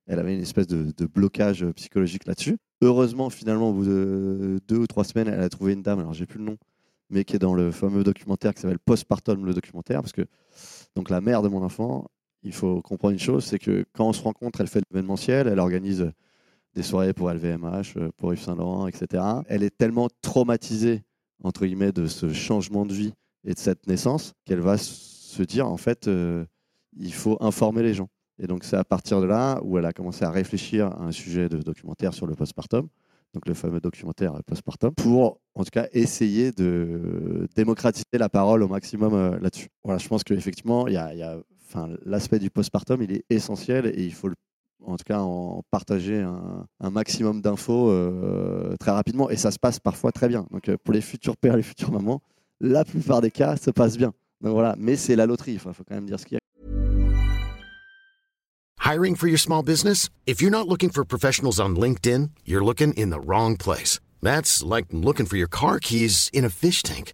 Speaker 5: Elle avait une espèce de, de blocage psychologique là-dessus. Heureusement, finalement, au bout de deux ou trois semaines, elle a trouvé une dame, alors j'ai plus le nom, mais qui est dans le fameux documentaire qui s'appelle Postpartum, le documentaire, parce que donc la mère de mon enfant, il faut comprendre une chose, c'est que quand on se rencontre, elle fait l'événementiel, elle organise des soirées pour LVMH, pour Yves Saint Laurent, etc. Elle est tellement traumatisée entre guillemets de ce changement de vie et de cette naissance qu'elle va se dire en fait euh, il faut informer les gens. Et donc c'est à partir de là où elle a commencé à réfléchir à un sujet de documentaire sur le postpartum, donc le fameux documentaire postpartum, pour en tout cas essayer de démocratiser la parole au maximum euh, là-dessus. Voilà, je pense qu'effectivement, il y a enfin, l'aspect du postpartum, il est essentiel et il faut le en tout cas en partager un, un maximum d'infos euh, très rapidement. Et ça se passe parfois très bien. Donc euh, pour les futurs pères, les futures mamans, la plupart des cas se passe bien. Donc voilà, mais c'est la loterie. Il faut quand même dire ce qu'il y a.
Speaker 6: Hiring for your small business? If you're not looking for professionals on LinkedIn, you're looking in the wrong place. That's like looking for your car keys in a fish tank.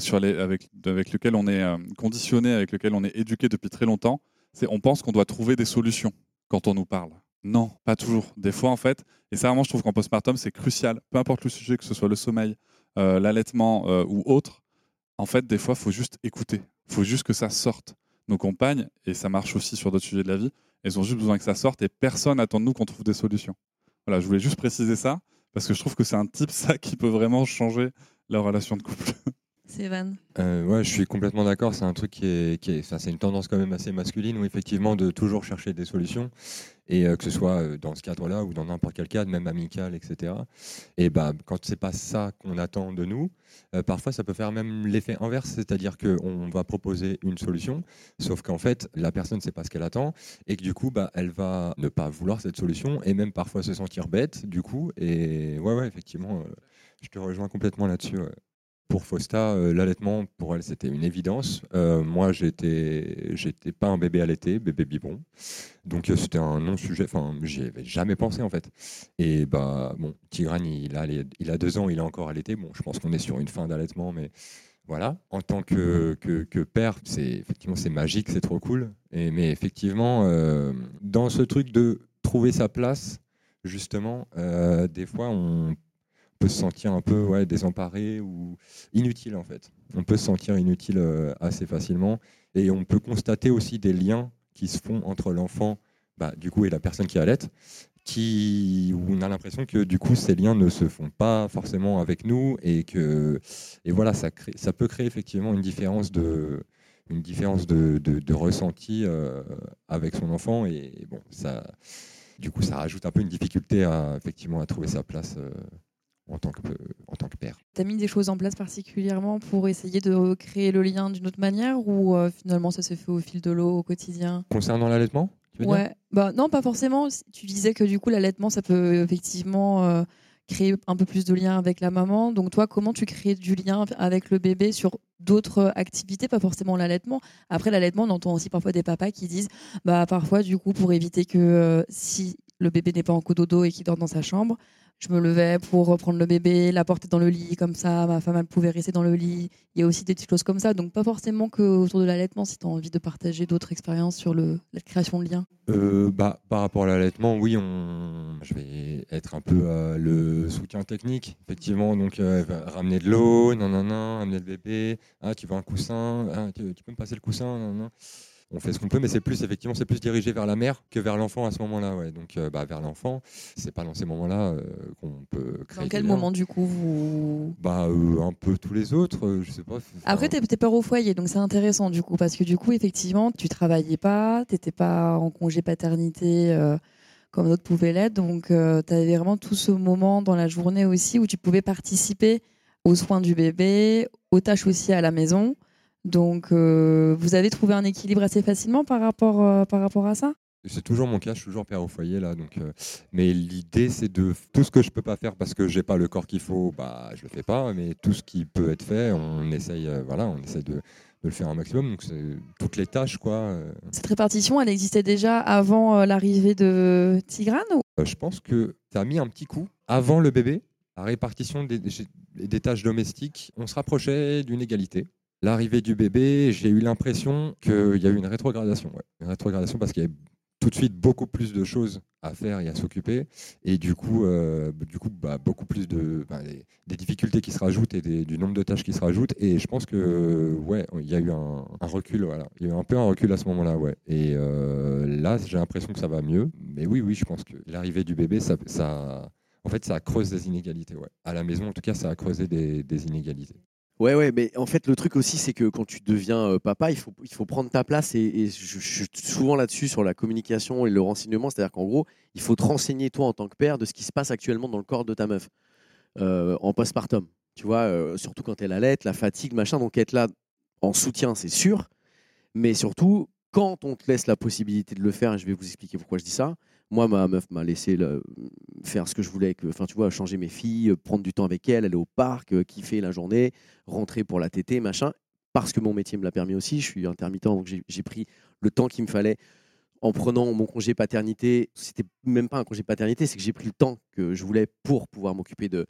Speaker 1: sur avec, avec lequel on est euh, conditionné, avec lequel on est éduqué depuis très longtemps, c'est on pense qu'on doit trouver des solutions quand on nous parle. Non, pas toujours. Des fois, en fait, et ça, vraiment, je trouve qu'en postpartum, c'est crucial. Peu importe le sujet, que ce soit le sommeil, euh, l'allaitement euh, ou autre, en fait, des fois, il faut juste écouter. Il faut juste que ça sorte. Nos compagnes, et ça marche aussi sur d'autres sujets de la vie, elles ont juste besoin que ça sorte et personne n'attend de nous qu'on trouve des solutions. Voilà, je voulais juste préciser ça parce que je trouve que c'est un type, ça, qui peut vraiment changer la relation de couple.
Speaker 2: C'est Van.
Speaker 4: Euh, ouais, je suis complètement d'accord. C'est un truc qui est, qui c'est une tendance quand même assez masculine, où effectivement de toujours chercher des solutions, et euh, que ce soit euh, dans ce cadre-là ou dans n'importe quel cadre, même amical, etc. Et bah, quand c'est pas ça qu'on attend de nous, parfois ça peut faire même l'effet inverse, c'est-à-dire qu'on va proposer une solution, sauf qu'en fait la personne ne sait pas ce qu'elle attend, et que du coup, bah, elle va ne pas vouloir cette solution, et même parfois se sentir bête, du coup. Et ouais, ouais, effectivement, je te rejoins complètement là-dessus. Pour Fausta, euh, l'allaitement, pour elle, c'était une évidence. Euh, moi, j'étais, j'étais pas un bébé allaité, bébé biberon. Donc, euh, c'était un non-sujet. Enfin, j'y avais jamais pensé, en fait. Et bah, bon, Tigrane, il a, il a deux ans, il est encore allaité. Bon, je pense qu'on est sur une fin d'allaitement, mais voilà. En tant que, que, que père, c'est effectivement, c'est magique, c'est trop cool. Et, mais effectivement, dans ce truc de trouver sa place, justement, des fois, on peut se sentir un peu ouais, désemparé ou inutile en fait. On peut se sentir inutile euh, assez facilement et on peut constater aussi des liens qui se font entre l'enfant bah, du coup et la personne qui allait, qui où on a l'impression que du coup ces liens ne se font pas forcément avec nous et que et voilà ça ça peut créer effectivement une différence de une différence de, de- de ressenti euh, avec son enfant et bon ça du coup ça rajoute un peu une difficulté à effectivement à trouver sa place euh, en tant que en tant que père.
Speaker 2: Tu as mis des choses en place particulièrement pour essayer de recréer le lien d'une autre manière ou euh, finalement ça se fait au fil de l'eau au quotidien?
Speaker 4: Concernant l'allaitement,
Speaker 2: Ouais, bah non, pas forcément. Tu disais que du coup l'allaitement ça peut effectivement euh, créer un peu plus de lien avec la maman. Donc toi, comment tu crées du lien avec le bébé sur d'autres activités, pas forcément l'allaitement. Après l'allaitement, on entend aussi parfois des papas qui disent, bah parfois du coup pour éviter que euh, si le bébé n'est pas en cododo et qu'il dort dans sa chambre, je me levais pour reprendre le bébé, la porter dans le lit, comme ça, ma femme elle pouvait rester dans le lit. Il y a aussi des petites choses comme ça, donc pas forcément que autour de l'allaitement, si tu as envie de partager d'autres expériences sur la création de liens.
Speaker 4: Euh, bah, par rapport à l'allaitement, oui, on... je vais être un peu euh, le soutien technique, effectivement. Donc, euh, ramener de l'eau, non, non, non, amener le bébé. Ah, tu veux un coussin Ah, tu, peux me passer le coussin non. On fait ce qu'on peut, mais c'est plus effectivement, c'est plus dirigé vers la mère que vers l'enfant à ce moment-là. Ouais. Donc, euh, bah, vers l'enfant, c'est pas dans ces moments-là euh, qu'on peut créer.
Speaker 2: Dans quel moment du coup vous
Speaker 4: Bah, euh, un peu tous les autres, je sais pas.
Speaker 2: Après, t'es t'es père au foyer, donc c'est intéressant du coup, parce que du coup, effectivement, tu travaillais pas, t'étais pas en congé paternité comme d'autres pouvaient l'être, donc tu avais vraiment tout ce moment dans la journée aussi où tu pouvais participer aux soins du bébé, aux tâches aussi à la maison. Donc, euh, vous avez trouvé un équilibre assez facilement par rapport, euh, par rapport à ça?
Speaker 4: C'est toujours mon cas, je suis toujours père au foyer là. Donc, euh, mais l'idée, c'est de tout ce que je peux pas faire parce que j'ai pas le corps qu'il faut, bah je le fais pas. Mais tout ce qui peut être fait, on essaye, euh, voilà, on essaye de, de le faire un maximum. Donc c'est toutes les tâches, quoi. euh.
Speaker 2: Cette répartition, elle existait déjà avant l'arrivée de Tigrane ou-
Speaker 4: je pense que ça a mis un petit coup avant le bébé. La répartition des tâches domestiques, on se rapprochait d'une égalité. L'arrivée du bébé, j'ai eu l'impression qu'il y a eu une rétrogradation. Une rétrogradation parce qu'il y avait tout de suite beaucoup plus de choses à faire et à s'occuper. Et du coup, euh, du coup bah, beaucoup plus de, bah, des, difficultés qui se rajoutent et du nombre de tâches qui se rajoutent. Et je pense que ouais, il y a eu un, recul. Il y a eu un peu un recul à ce moment-là. Ouais. Et euh, là, j'ai l'impression que ça va mieux. Mais oui, oui, je pense que l'arrivée du bébé, ça, en fait, ça creuse des inégalités. À la maison, en tout cas, ça a creusé des inégalités.
Speaker 3: Ouais, ouais, mais en fait, le truc aussi, c'est que quand tu deviens euh, papa, il faut, il faut prendre ta place. Et, je suis souvent là-dessus sur la communication et le renseignement. C'est-à-dire qu'en gros, il faut te renseigner, toi, en tant que père, de ce qui se passe actuellement dans le corps de ta meuf euh, en postpartum. Tu vois, euh, surtout quand elle allait, la fatigue, machin. Donc, être là en soutien, c'est sûr. Mais surtout, quand on te laisse la possibilité de le faire, et je vais vous expliquer pourquoi je dis ça. Moi, ma meuf m'a laissé faire ce que je voulais, tu vois, changer mes filles, prendre du temps avec elles, aller au parc, euh, kiffer la journée, rentrer pour la tétée, machin. Parce que mon métier me l'a permis aussi. Je suis intermittent, donc j'ai pris le temps qu'il me fallait en prenant mon congé paternité. C'était même pas un congé paternité, c'est que j'ai pris le temps que je voulais pour pouvoir m'occuper de,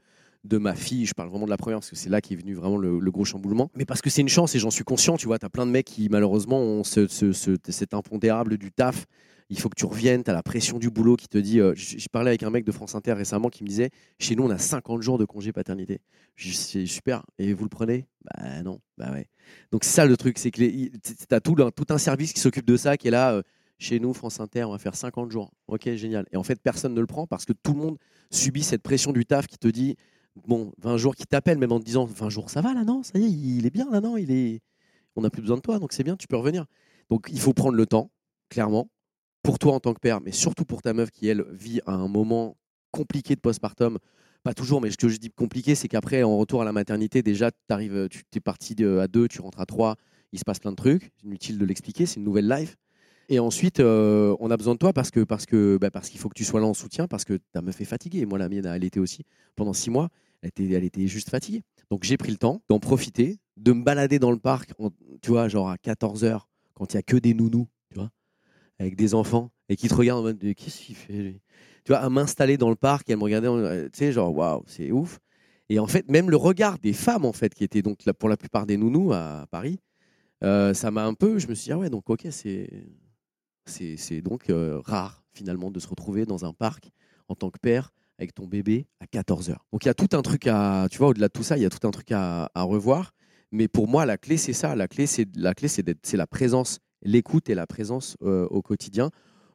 Speaker 3: de ma fille. Je parle vraiment de la première parce que c'est là qui est venu vraiment le, gros chamboulement. Mais parce que c'est une chance et j'en suis conscient. Tu vois, tu as plein de mecs qui malheureusement ont ce, ce- ce- cet impondérable du taf. Il faut que tu reviennes, tu as la pression du boulot qui te dit. euh, j- J'ai parlé avec un mec de France Inter récemment qui me disait Chez nous, on a 50 jours de congé paternité. Je C'est super. Et vous le prenez? Bah non. Bah ouais. Donc c'est ça le truc, c'est que tu as tout, un- tout un service qui s'occupe de ça, qui est là. euh, chez nous, France Inter, on va faire 50 jours. Ok, génial. Et en fait, personne ne le prend parce que tout le monde subit cette pression du taf qui te dit bon, 20 jours, qui t'appelle même en te disant 20 jours, ça va là, non? Ça y est, il est bien là, non? Il est... On n'a plus besoin de toi, donc c'est bien, tu peux revenir. Donc il faut prendre le temps, clairement, pour toi en tant que père, mais surtout pour ta meuf qui, elle, vit à un moment compliqué de postpartum. Pas toujours, mais ce que je dis compliqué, c'est qu'après, en retour à la maternité, déjà, arrives, tu es parti à deux, tu rentres à trois, il se passe plein de trucs. Inutile de l'expliquer, c'est une nouvelle life. Et ensuite, euh, on a besoin de toi parce que parce que bah, parce qu'il faut que tu sois là en soutien parce que ta meuf est fatiguée. Moi, la mienne, elle était aussi pendant six mois. Elle était, elle était juste fatiguée. Donc j'ai pris le temps d'en profiter, de me balader dans le parc, tu vois, genre à 14 h quand il y a que des nounous, tu vois, avec des enfants et qui te regardent en mode de, qu'est-ce qu'il fait Tu vois, à m'installer dans le parc et à me regarder, euh, tu sais, genre waouh, c'est ouf. Et en fait, même le regard des femmes en fait qui étaient donc pour la plupart des nounous à Paris, euh, ça m'a un peu. Je me suis dit ah ouais, donc ok, c'est c'est c'est donc euh, rare finalement de se retrouver dans un parc en tant que père avec ton bébé à 14 heures. Donc il y a tout un truc à, tu vois, au-delà de tout ça, il y a tout un truc à, revoir. Mais pour moi, la clé, c'est ça. La clé, c'est la clé, c'est c'est la présence, l'écoute et la présence euh, au quotidien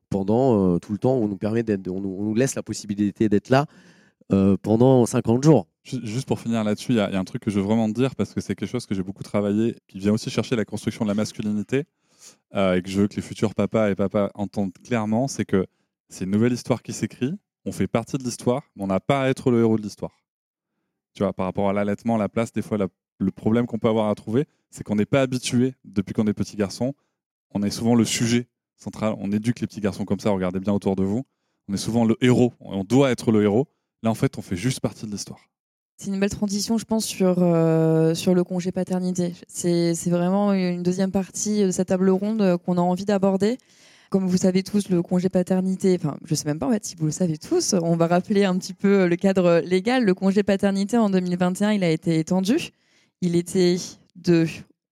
Speaker 3: pendant euh, tout le temps. On nous permet d'être, on nous, laisse la possibilité d'être là euh, pendant 50 jours.
Speaker 1: Ju- Juste pour finir là-dessus, il y, y a un truc que je veux vraiment dire parce que c'est quelque chose que j'ai beaucoup travaillé, qui vient aussi chercher la construction de la masculinité et que je veux que les futurs papas et papas entendent clairement, c'est que c'est une nouvelle histoire qui s'écrit, on fait partie de l'histoire, mais on n'a pas à être le héros de l'histoire. Tu vois, par rapport à l'allaitement, la place, des fois, le problème qu'on peut avoir à trouver, c'est qu'on n'est pas habitué, depuis qu'on est petit garçon, on est souvent le sujet central, on éduque les petits garçons comme ça, regardez bien autour de vous, on est souvent le héros, on doit être le héros. Là, en fait, on fait juste partie de l'histoire.
Speaker 2: C'est une belle transition, je pense, sur, euh, sur le congé paternité. C'est c'est vraiment une deuxième partie de cette table ronde euh, qu'on a envie d'aborder. Comme vous savez tous, le congé paternité, enfin, je sais même pas en fait si vous le savez tous, on va rappeler un petit peu le cadre légal. Le congé paternité en 2021, il a été étendu. Il était de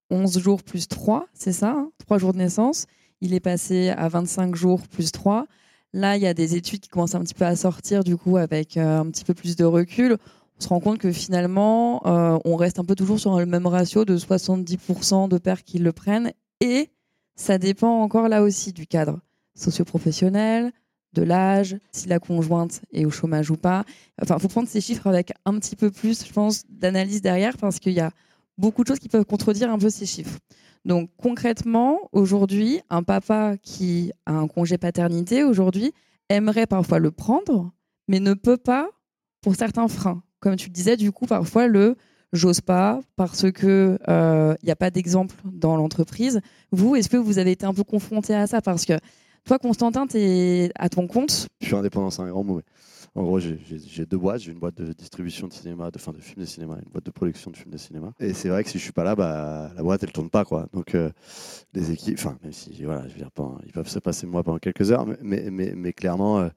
Speaker 2: 11 jours plus 3, c'est ça, hein, 3 jours de naissance. Il est passé à 25 jours plus 3. Là, il y a des études qui commencent un petit peu à sortir, du coup, avec euh, un petit peu plus de recul on se rend compte que finalement, euh, on reste un peu toujours sur le même ratio de 70% de pères qui le prennent. Et ça dépend encore là aussi du cadre socio-professionnel, de l'âge, si la conjointe est au chômage ou pas. Enfin, il faut prendre ces chiffres avec un petit peu plus, je pense, d'analyse derrière parce qu'il y a beaucoup de choses qui peuvent contredire un peu ces chiffres. Donc concrètement, aujourd'hui, un papa qui a un congé paternité aujourd'hui aimerait parfois le prendre, mais ne peut pas pour certains freins. Comme tu le disais, du coup, parfois, le j'ose pas, parce que il n'y a pas d'exemple dans l'entreprise. Vous, est-ce que vous avez été un peu confronté à ça? Parce que toi, Constantin, tu es à ton compte.
Speaker 5: Je suis indépendant, c'est un grand mot. En gros, j'ai- deux boîtes. J'ai une boîte de distribution de cinéma, de, fin, de films de cinéma, une boîte de production de films de cinéma. Et c'est vrai que si je suis pas là, bah, la boîte, elle tourne pas. Quoi. Donc, euh, les équipes, enfin, même si, voilà, ils peuvent se passer de moi pendant quelques heures, mais, mais, mais, mais clairement, euh,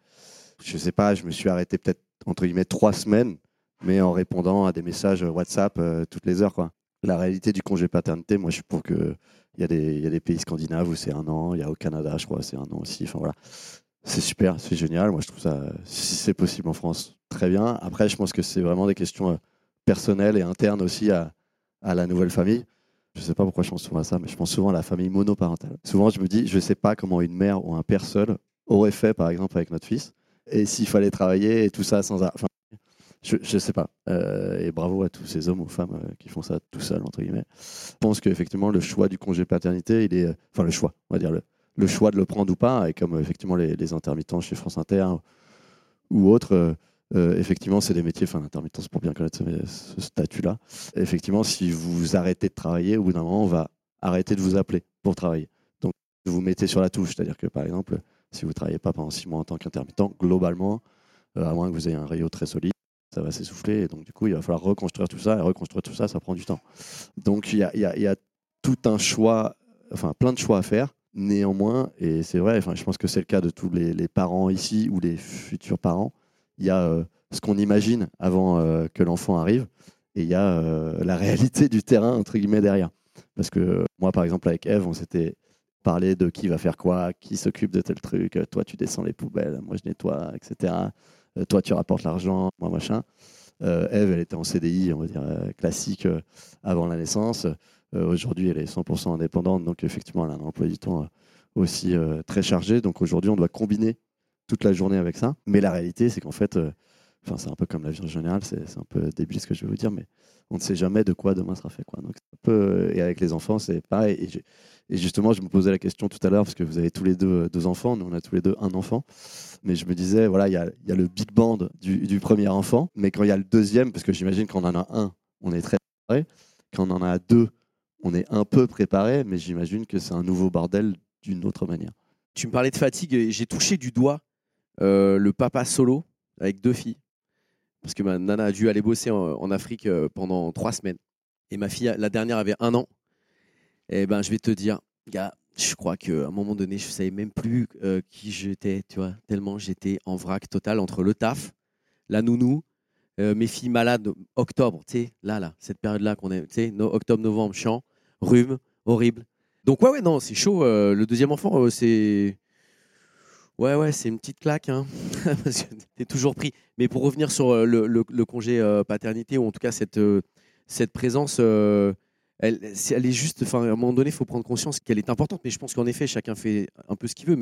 Speaker 5: je sais pas, je me suis arrêté peut-être, entre guillemets, trois semaines, mais en répondant à des messages WhatsApp euh, toutes les heures. Quoi. La réalité du congé paternité, moi, je suis pour que. Il y, a des, pays scandinaves où c'est un an, il y a au Canada, je crois, c'est un an aussi. Enfin voilà. C'est super, c'est génial. Moi, je trouve ça, si c'est possible en France, très bien. Après, je pense que c'est vraiment des questions euh, personnelles et internes aussi à, la nouvelle famille. Je ne sais pas pourquoi je pense souvent à ça, mais je pense souvent à la famille monoparentale. Souvent, je me dis, je ne sais pas comment une mère ou un père seul aurait fait, par exemple, avec notre fils. Et s'il fallait travailler et tout ça sans... je ne sais pas. Euh, et bravo à tous ces hommes ou femmes euh, qui font ça tout seuls, entre guillemets. Je pense qu'effectivement, le choix du congé paternité, il est... euh, Enfin, le choix, on va dire, le, choix de le prendre ou pas, et comme effectivement les, intermittents chez France Inter ou autres, effectivement, c'est des métiers, enfin, l'intermittence pour bien connaître ce, statut-là. Effectivement, si vous arrêtez de travailler, au bout d'un moment, on va arrêter de vous appeler pour travailler. Donc, vous mettez sur la touche. C'est-à-dire que, par exemple, si vous ne travaillez pas pendant six mois en tant qu'intermittent, globalement, à moins que vous ayez un rayon très solide, ça va s'essouffler. Et donc, du coup, il va falloir reconstruire tout ça. Et reconstruire tout ça, ça prend du temps. Donc, il y a, tout un choix, enfin, plein de choix à faire. Néanmoins, et c'est vrai, enfin, je pense que c'est le cas de tous les, parents ici ou les futurs parents, il y a euh, ce qu'on imagine avant euh, que l'enfant arrive et il y a euh, la réalité du terrain, entre guillemets, derrière. Parce que moi, par exemple, avec Eve, on s'était parlé de qui va faire quoi, qui s'occupe de tel truc, toi tu descends les poubelles, moi je nettoie, etc. Euh, toi tu rapportes l'argent, moi machin. Euh, Eve, elle était en CDI, on va dire, euh, classique euh, avant la naissance. Aujourd'hui, elle est 100% indépendante, donc effectivement, elle a un emploi du temps aussi très chargé. Donc aujourd'hui, on doit combiner toute la journée avec ça. Mais la réalité, c'est qu'en fait, enfin, c'est un peu comme la vie en général, c'est c'est un peu débile ce que je vais vous dire, mais on ne sait jamais de quoi demain sera fait. Quoi. Donc, peu, et avec les enfants, c'est pareil. Et, justement, je me posais la question tout à l'heure, parce que vous avez tous les deux euh, deux enfants, nous on a tous les deux un enfant. Mais je me disais, voilà, il y a, y a le big band du, du premier enfant, mais quand il y a le deuxième, parce que j'imagine qu'on en a un, on est très préparé. Quand on en a deux, on est un peu préparé, mais j'imagine que c'est un nouveau bordel d'une autre manière.
Speaker 3: Tu me parlais de fatigue et j'ai touché du doigt euh, le papa solo avec deux filles. Parce que ma nana a dû aller bosser en, Afrique euh, pendant trois semaines. Et ma fille, la dernière, avait un an. Et ben, je vais te dire, gars, je crois qu'à un moment donné, je ne savais même plus euh, qui j'étais, tu vois, tellement j'étais en vrac total entre le taf, la nounou, euh, mes filles malades, octobre, tu sais, là, là, cette période-là qu'on est, tu sais, octobre, novembre, chiant, rhume, horrible. Donc, ouais, ouais, non, c'est chaud. le deuxième enfant, c'est. Ouais, ouais, c'est une petite claque, hein, parce que t'es toujours pris. Mais pour revenir sur euh, le, congé euh, paternité, ou en tout cas cette, euh, présence, elle, est juste. Enfin, à un moment donné, il faut prendre conscience qu'elle est importante. Mais je pense qu'en effet, chacun fait un peu ce qu'il veut.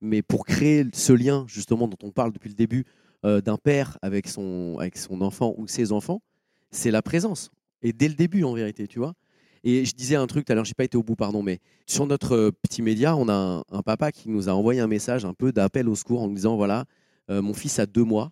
Speaker 3: Mais, pour créer ce lien, justement, dont on parle depuis le début, d'un père avec son, avec son enfant ou ses enfants, c'est la présence. Et dès le début, en vérité, tu vois. Et je disais un truc tout à l'heure, j'ai pas été au bout, pardon, mais sur notre euh, petit média, on a un, papa qui nous a envoyé un message un peu d'appel au secours en disant voilà, euh, mon fils a deux mois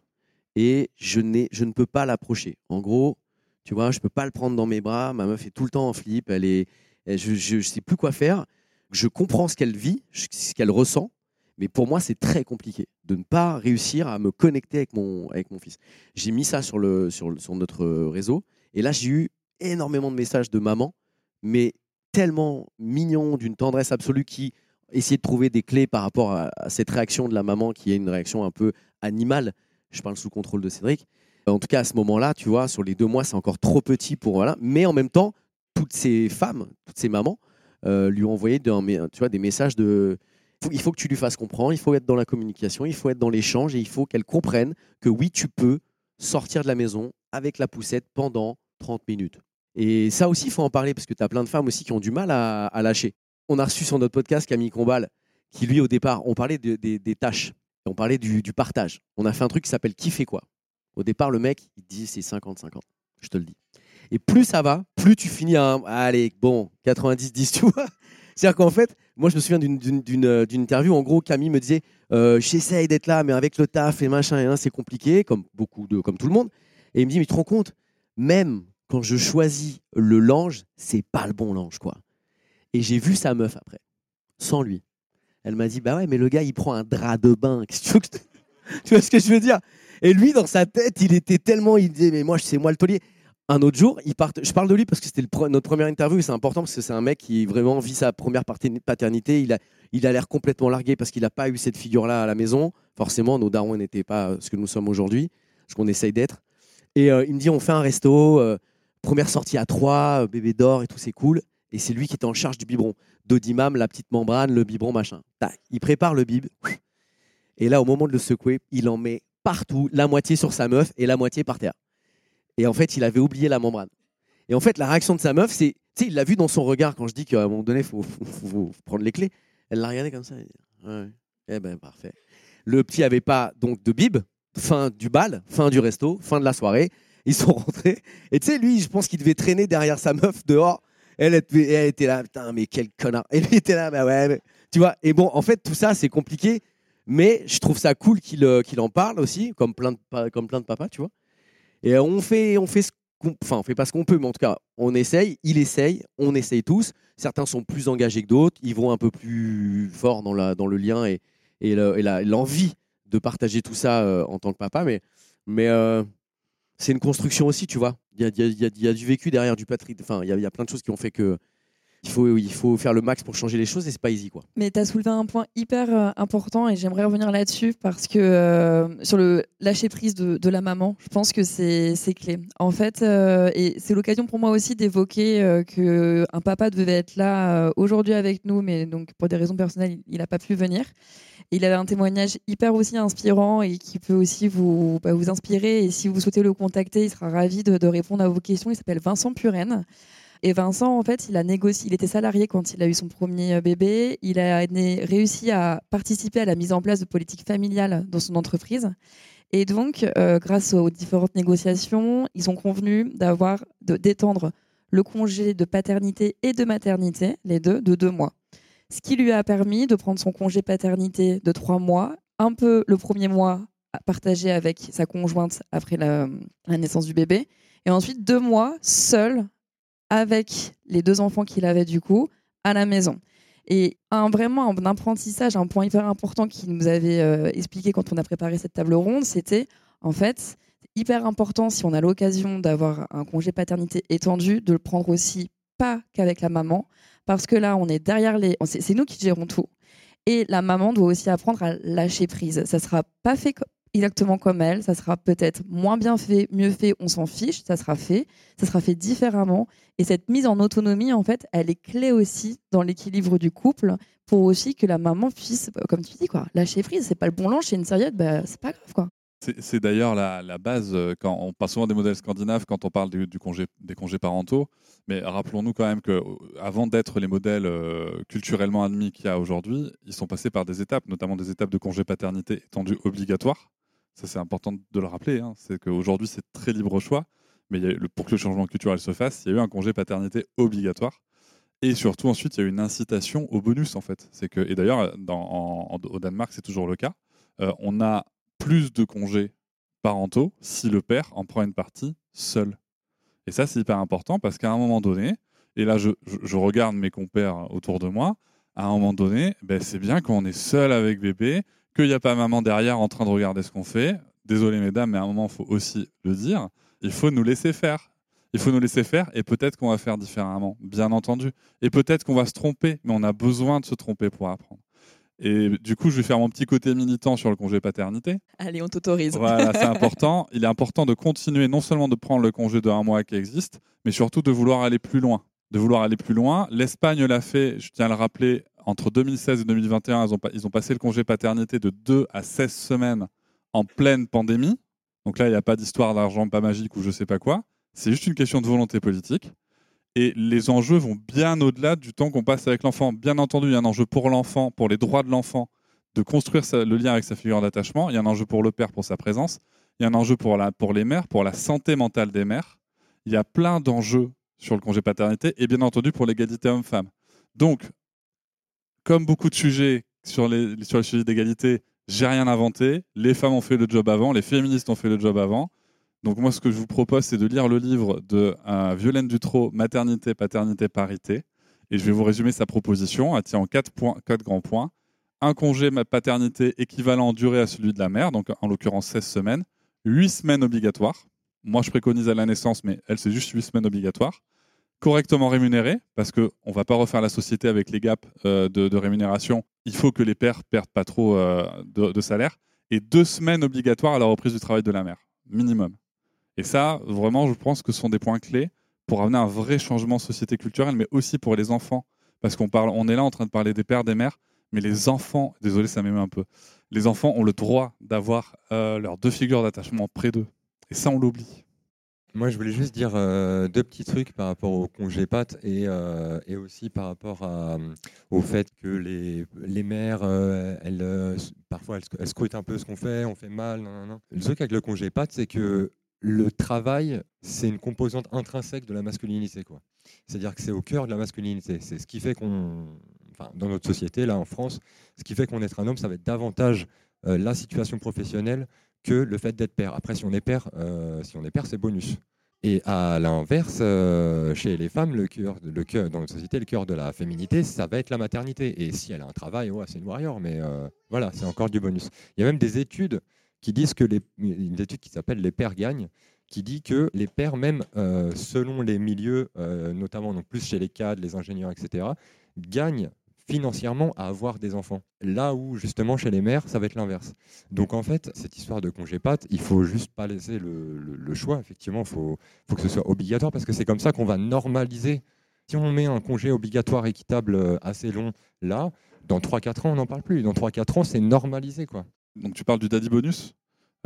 Speaker 3: et je, je ne peux pas l'approcher. En gros, tu vois, je peux pas le prendre dans mes bras. Ma meuf est tout le temps en flip. Elle est, elle- je, je sais plus quoi faire. Je comprends ce qu'elle vit, ce qu'elle ressent, mais pour moi, c'est très compliqué de ne pas réussir à me connecter avec mon, avec mon fils. J'ai mis ça sur, le, sur, sur notre réseau et là, j'ai eu énormément de messages de mamans, mais tellement mignons, d'une tendresse absolue, qui essayaient de trouver des clés par rapport à, cette réaction de la maman qui est une réaction un peu animale. Je parle sous contrôle de Cédric. En tout cas, à ce moment-là, tu vois, sur les deux mois, c'est encore trop petit pour voilà. Mais en même temps, toutes ces femmes, toutes ces mamans, euh, lui ont envoyé des messages de il faut que tu lui fasses comprendre, il faut être dans la communication, il faut être dans l'échange et il faut qu'elle comprenne que oui, tu peux sortir de la maison avec la poussette pendant 30 minutes. Et ça aussi, il faut en parler parce que tu as plein de femmes aussi qui ont du mal à, lâcher. On a reçu sur notre podcast Camille Combal, qui lui, au départ, on parlait de- des- tâches, on parlait du, partage. On a fait un truc qui s'appelle Qui fait quoi? Au départ, le mec, il dit c'est 50-50, je te le dis. Et plus ça va, plus tu finis à. Allez, bon, 90-10, tu vois. C'est-à-dire qu'en fait, moi, je me souviens d'une- euh, interview. En gros, Camille me disait euh, J'essaye d'être là, mais avec le taf et machin, et c'est compliqué, comme beaucoup de, comme tout le monde. Et il me dit Mais tu te rends compte, même quand je choisis le linge, c'est pas le bon linge, quoi. Et j'ai vu sa meuf après, sans lui. Elle m'a dit, bah ouais, mais le gars, il prend un drap de bain. Tu vois ce que je veux dire? Et lui, dans sa tête, il était tellement, il disait, mais moi, c'est moi le taulier. Un autre jour, il part... je parle de lui parce que c'était notre première interview c'est important parce que c'est un mec qui vraiment vit sa première paternité. Il a, il a l'air complètement largué parce qu'il n'a pas eu cette figure-là à la maison. Forcément, nos darons n'étaient pas euh, ce que nous sommes aujourd'hui, ce qu'on essaye d'être. Et euh, il me dit, on fait un resto, euh, première sortie à trois, euh, bébé d'or et tout, c'est cool. Et c'est lui qui est en charge du biberon. Dodimam, la petite membrane, le biberon, machin. Il prépare le bib. Et là, au moment de le secouer, il en met partout, la moitié sur sa meuf et la moitié par terre. Et en fait, il avait oublié la membrane. Et en fait, la réaction de sa meuf, c'est, tu sais, il l'a vu dans son regard quand je dis qu'à un moment donné, il faut, prendre les clés. Elle l'a regardé comme ça. Ouais, eh ben, parfait. Le petit avait pas donc de bib. Fin du bal, fin du resto, fin de la soirée. Ils sont rentrés. Et tu sais, lui, je pense qu'il devait traîner derrière sa meuf dehors. Elle elle était là, putain, mais quel connard. Et lui était là, bah ouais, mais- tu vois. Et bon, en fait, tout ça, c'est compliqué. Mais je trouve ça cool qu'il euh, en parle aussi, comme plein de, comme plein de papas, tu vois. Et on fait, on fait ce qu'on, enfin, on fait pas ce qu'on peut, mais en tout cas, on essaye, il essaye, on essaye tous. Certains sont plus engagés que d'autres, ils vont un peu plus fort dans, la, dans le lien et, et, l'envie de partager tout ça euh, en tant que papa. Mais, mais euh, c'est une construction aussi, tu vois. Il y a, du vécu derrière, du patrie. Enfin, il y a plein de choses qui ont fait que il faut, il faut faire le max pour changer les choses et c'est pas easy, quoi.
Speaker 2: Mais tu as soulevé un point hyper euh, important et j'aimerais revenir là-dessus parce que euh, sur le lâcher prise de, la maman, je pense que c'est clé. En fait, euh, et c'est l'occasion pour moi aussi d'évoquer euh, que un papa devait être là aujourd'hui avec nous, mais donc pour des raisons personnelles, il n'a pas pu venir. Il avait un témoignage hyper aussi inspirant et qui peut aussi vous, bah, vous inspirer. Et si vous souhaitez le contacter, il sera ravi de, de répondre à vos questions. Il s'appelle Vincent Puren. Et Vincent, en fait, il a négocié, il était salarié quand il a eu son premier euh, bébé. Il a réussi à participer à la mise en place de politiques familiales dans son entreprise. Et donc, euh, grâce aux différentes négociations, ils ont convenu d'avoir, d'étendre le congé de paternité et de maternité, les deux, de deux mois. Ce qui lui a permis de prendre son congé paternité de trois mois, un peu le premier mois à partager avec sa conjointe après la naissance du bébé, et ensuite deux mois seul avec les deux enfants qu'il avait du coup à la maison. Et un vraiment un apprentissage, un point hyper important qu'il nous avait euh, expliqué quand on a préparé cette table ronde, c'était en fait hyper important si on a l'occasion d'avoir un congé paternité étendu, de le prendre aussi pas qu'avec la maman, parce que là on est derrière les, c'est nous qui gérons tout. Et la maman doit aussi apprendre à lâcher prise. Ça sera pas fait exactement comme elle, ça sera peut-être moins bien fait, mieux fait, on s'en fiche, ça sera fait, ça sera fait différemment. Et cette mise en autonomie, en fait, elle est clé aussi dans l'équilibre du couple pour aussi que la maman puisse, bah, comme tu dis, quoi, lâcher prise. C'est pas le bon linge, c'est une serviette, bah, c'est pas grave, quoi.
Speaker 1: C'est d'ailleurs la, base, euh, quand on parle souvent des modèles scandinaves quand on parle du, congé, des congés parentaux, mais rappelons-nous quand même qu'avant d'être les modèles euh, culturellement admis qu'il y a aujourd'hui, ils sont passés par des étapes, notamment des étapes de congé paternité étendu obligatoire. Ça c'est important de le rappeler, hein. c'est qu'aujourd'hui c'est très libre choix, mais pour que le changement culturel se fasse, il y a eu un congé paternité obligatoire. Et surtout ensuite, il y a eu une incitation au bonus en fait. C'est que et d'ailleurs au Danemark c'est toujours le cas. Euh, on a plus de congés parentaux si le père en prend une partie seul. Et ça, c'est hyper important parce qu'à un moment donné, et là, je regarde mes compères autour de moi, à un moment donné, ben, c'est bien quand on est seul avec bébé, qu'il n'y a pas maman derrière en train de regarder ce qu'on fait. Désolé, mesdames, mais à un moment, il faut aussi le dire. Il faut nous laisser faire. Il faut nous laisser faire et peut-être qu'on va faire différemment, bien entendu. Et peut-être qu'on va se tromper, mais on a besoin de se tromper pour apprendre. Et du coup, je vais faire mon petit côté militant sur le congé paternité.
Speaker 2: Allez, on t'autorise.
Speaker 1: Voilà, c'est important. Il est important de continuer non seulement de prendre le congé de un mois qui existe, mais surtout de vouloir aller plus loin. De vouloir aller plus loin. L'Espagne l'a fait, je tiens à le rappeler, entre 2016 et 2021, ils ont, passé le congé paternité de 2 à 16 semaines en pleine pandémie. Donc là, il n'y a pas d'histoire d'argent pas magique ou je sais pas quoi. C'est juste une question de volonté politique. Et les enjeux vont bien au-delà du temps qu'on passe avec l'enfant. Bien entendu, il y a un enjeu pour l'enfant, pour les droits de l'enfant, de construire le lien avec sa figure d'attachement. Il y a un enjeu pour le père, pour sa présence. Il y a un enjeu pour, pour les mères, pour la santé mentale des mères. Il y a plein d'enjeux sur le congé paternité et bien entendu pour l'égalité homme-femme. Donc, comme beaucoup de sujets sur les, sujets d'égalité, j'ai rien inventé. Les femmes ont fait le job avant, les féministes ont fait le job avant. Donc moi, ce que je vous propose, c'est de lire le livre de euh, Violaine Dutro, Maternité, Paternité, Parité. Et je vais vous résumer sa proposition. Elle tient en quatre, grands points. Un congé paternité équivalent en durée à celui de la mère, donc en l'occurrence 16 semaines. 8 semaines obligatoires. Moi, je préconise à la naissance, mais elle, c'est juste 8 semaines obligatoires. Correctement rémunérées, parce qu'on ne va pas refaire la société avec les gaps euh, de, rémunération. Il faut que les pères perdent pas trop euh, de, salaire. Et deux semaines obligatoires à la reprise du travail de la mère, minimum. Et ça, vraiment, je pense que ce sont des points clés pour amener un vrai changement société culturelle, mais aussi pour les enfants. Parce qu'on parle, on est là en train de parler des pères, des mères, mais les enfants, désolé, ça m'émeut un peu, les enfants ont le droit d'avoir euh, leurs deux figures d'attachement près d'eux. Et ça, on l'oublie.
Speaker 4: Moi, je voulais juste dire euh, deux petits trucs par rapport au congé pâte et, euh, et aussi par rapport euh, au fait que les, les mères, elles, parfois, elles, sc- elles scrutent un peu ce qu'on fait, on fait mal. Le truc avec le congé pâte, c'est que le travail, c'est une composante intrinsèque de la masculinité. quoi. C'est-à-dire que c'est au cœur de la masculinité. C'est ce qui fait qu'on, enfin, dans notre société, là en France, ce qui fait qu'on est un homme, ça va être davantage la situation professionnelle que le fait d'être père. Après, si on est père, euh, si on est père, c'est bonus. Et à l'inverse, euh, chez les femmes, le cœur, le cœur, dans notre société, le cœur de la féminité, ça va être la maternité. Et si elle a un travail, ouais, c'est une warrior, mais euh, voilà, c'est encore du bonus. Il y a même des études qui disent que les, une étude qui s'appelle Les pères gagnent, qui dit que les pères, même selon les milieux, notamment donc plus chez les cadres, les ingénieurs, etc., gagnent financièrement à avoir des enfants. Là où justement chez les mères, ça va être l'inverse. Donc en fait, cette histoire de congé pâte, il faut juste pas laisser le, choix. Effectivement, il faut, faut que ce soit obligatoire parce que c'est comme ça qu'on va normaliser. Si on met un congé obligatoire équitable euh, assez long là, dans 3-4 ans, on n'en parle plus. Dans 3-4 ans, c'est normalisé. quoi.
Speaker 1: Donc tu parles du daddy bonus.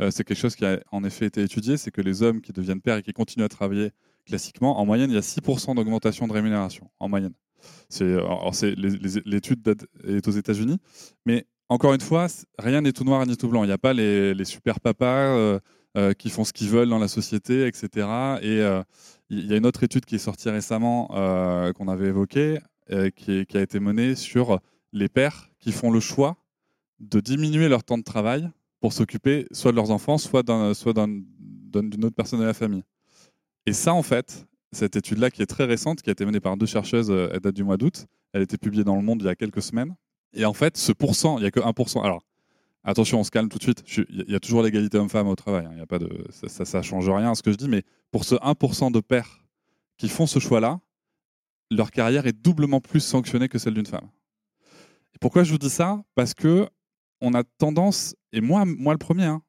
Speaker 1: Euh, c'est quelque chose qui a en effet été étudié, c'est que les hommes qui deviennent pères et qui continuent à travailler classiquement, en moyenne, il y a 6% d'augmentation de rémunération, en moyenne. C'est, euh, l'étude est aux États-Unis, mais encore une fois, rien n'est tout noir ni tout blanc. Il n'y a pas les, les super papas euh, euh, qui font ce qu'ils veulent dans la société, etc. Et il y a une autre étude qui est sortie récemment, qu'on avait évoquée, qui, qui a été menée sur les pères qui font le choix de diminuer leur temps de travail pour s'occuper soit de leurs enfants, soit d'un- soit d'un- d'un- d'une autre personne de la famille. Et ça, en fait, cette étude-là, qui est très récente, qui a été menée par deux chercheuses, euh, elle date du mois d'août, elle a été publiée dans Le Monde il y a quelques semaines. Et en fait, ce pourcent, il n'y a que 1%. Alors, attention, on se calme tout de suite. Il y a toujours l'égalité homme-femme au travail. hein. A pas de, ça ne change rien à ce que je dis. Mais pour ce 1% de pères qui font ce choix-là, leur carrière est doublement plus sanctionnée que celle d'une femme. Et pourquoi je vous dis ça? Parce que on a tendance, et moi, moi le premier, hein,